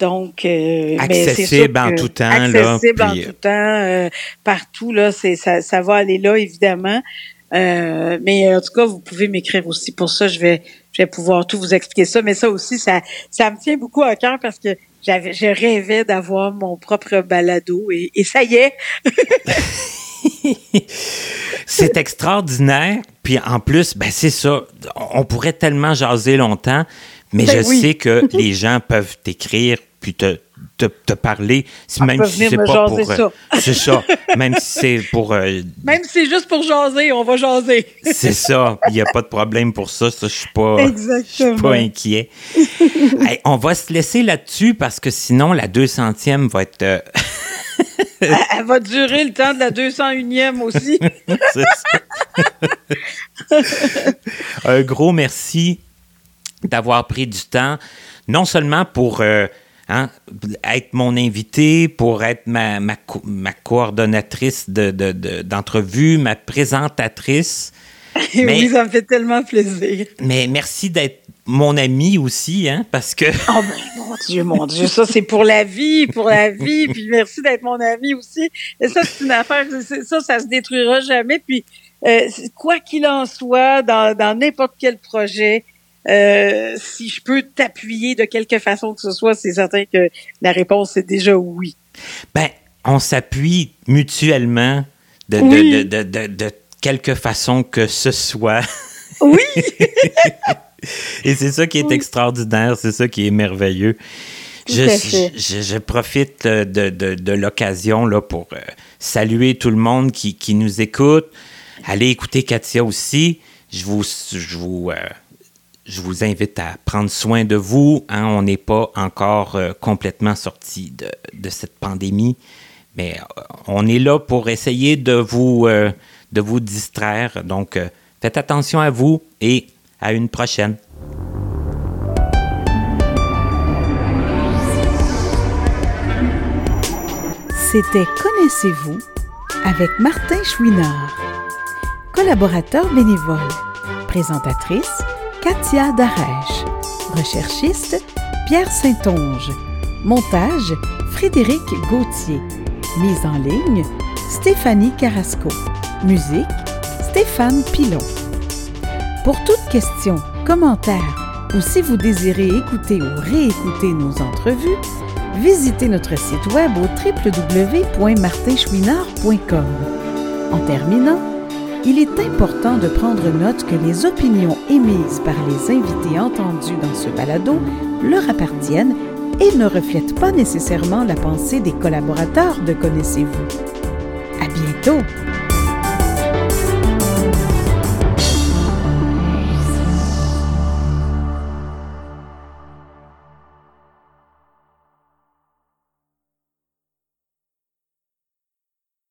Donc, euh, accessible en tout temps, accessible en tout temps, partout là, c'est ça, ça va aller là évidemment. Euh, mais en tout cas, vous pouvez m'écrire aussi pour ça. Je vais, je vais pouvoir tout vous expliquer ça. Mais ça aussi, ça, ça me tient beaucoup à cœur parce que j'avais, je rêvais d'avoir mon propre balado et, et ça y est. c'est extraordinaire. Puis en plus, ben c'est ça. On pourrait tellement jaser longtemps, mais ben je sais que les gens peuvent t'écrire puis te, te, parler, si, même si c'est pas pour. Euh, c'est ça. Même si c'est pour. Euh, même si c'est juste pour jaser, on va jaser. c'est ça. Il n'y a pas de problème pour ça. Ça, je suis pas. Exactement. pas inquiet. on va se laisser là-dessus parce que sinon, la 200e va être. Euh, elle, va durer le temps de la 201e aussi. Un gros merci d'avoir pris du temps, non seulement pour euh, hein, être mon invité, pour être ma, ma, ma coordonnatrice d'entrevue, de, de, ma présentatrice. oui, ça me fait tellement plaisir. Mais merci d'être mon ami aussi, hein, parce que. oh ben, mon Dieu, mon Dieu, ça c'est pour la vie, pour la vie. Puis merci d'être mon ami aussi. Et ça, c'est une affaire, ça, ça se détruira jamais. Puis euh, quoi qu'il en soit, dans n'importe quel projet, euh, si je peux t'appuyer de quelque façon que ce soit, c'est certain que la réponse est déjà oui. Ben, on s'appuie mutuellement de, de, de, de, de, quelque façon que ce soit. Oui! Et c'est ça qui est extraordinaire, c'est ça qui est merveilleux. Je, je, je, profite de, de, de l'occasion là, pour euh, saluer tout le monde qui, qui, nous écoute. Allez écouter Katia aussi. Je vous, je vous, euh, je vous invite à prendre soin de vous. Hein. On n'est pas encore euh, complètement sorti de, de, cette pandémie, mais euh, on est là pour essayer de vous, euh, de vous distraire. Donc, faites attention à vous et à une prochaine. C'était Connaissez-vous avec Martin Chouinard, collaborateur bénévole, présentatrice Katia Darèche, recherchiste Pierre Saint-Onge, montage Frédéric Gauthier, mise en ligne Stéphanie Carrasco, musique Stéphane Pilon. Pour toute question, commentaire ou si vous désirez écouter ou réécouter nos entrevues, visitez notre site web au www.martinchouinard.com. En terminant, il est important de prendre note que les opinions émises par les invités entendus dans ce balado leur appartiennent et ne reflètent pas nécessairement la pensée des collaborateurs de Connaissez-vous. À bientôt!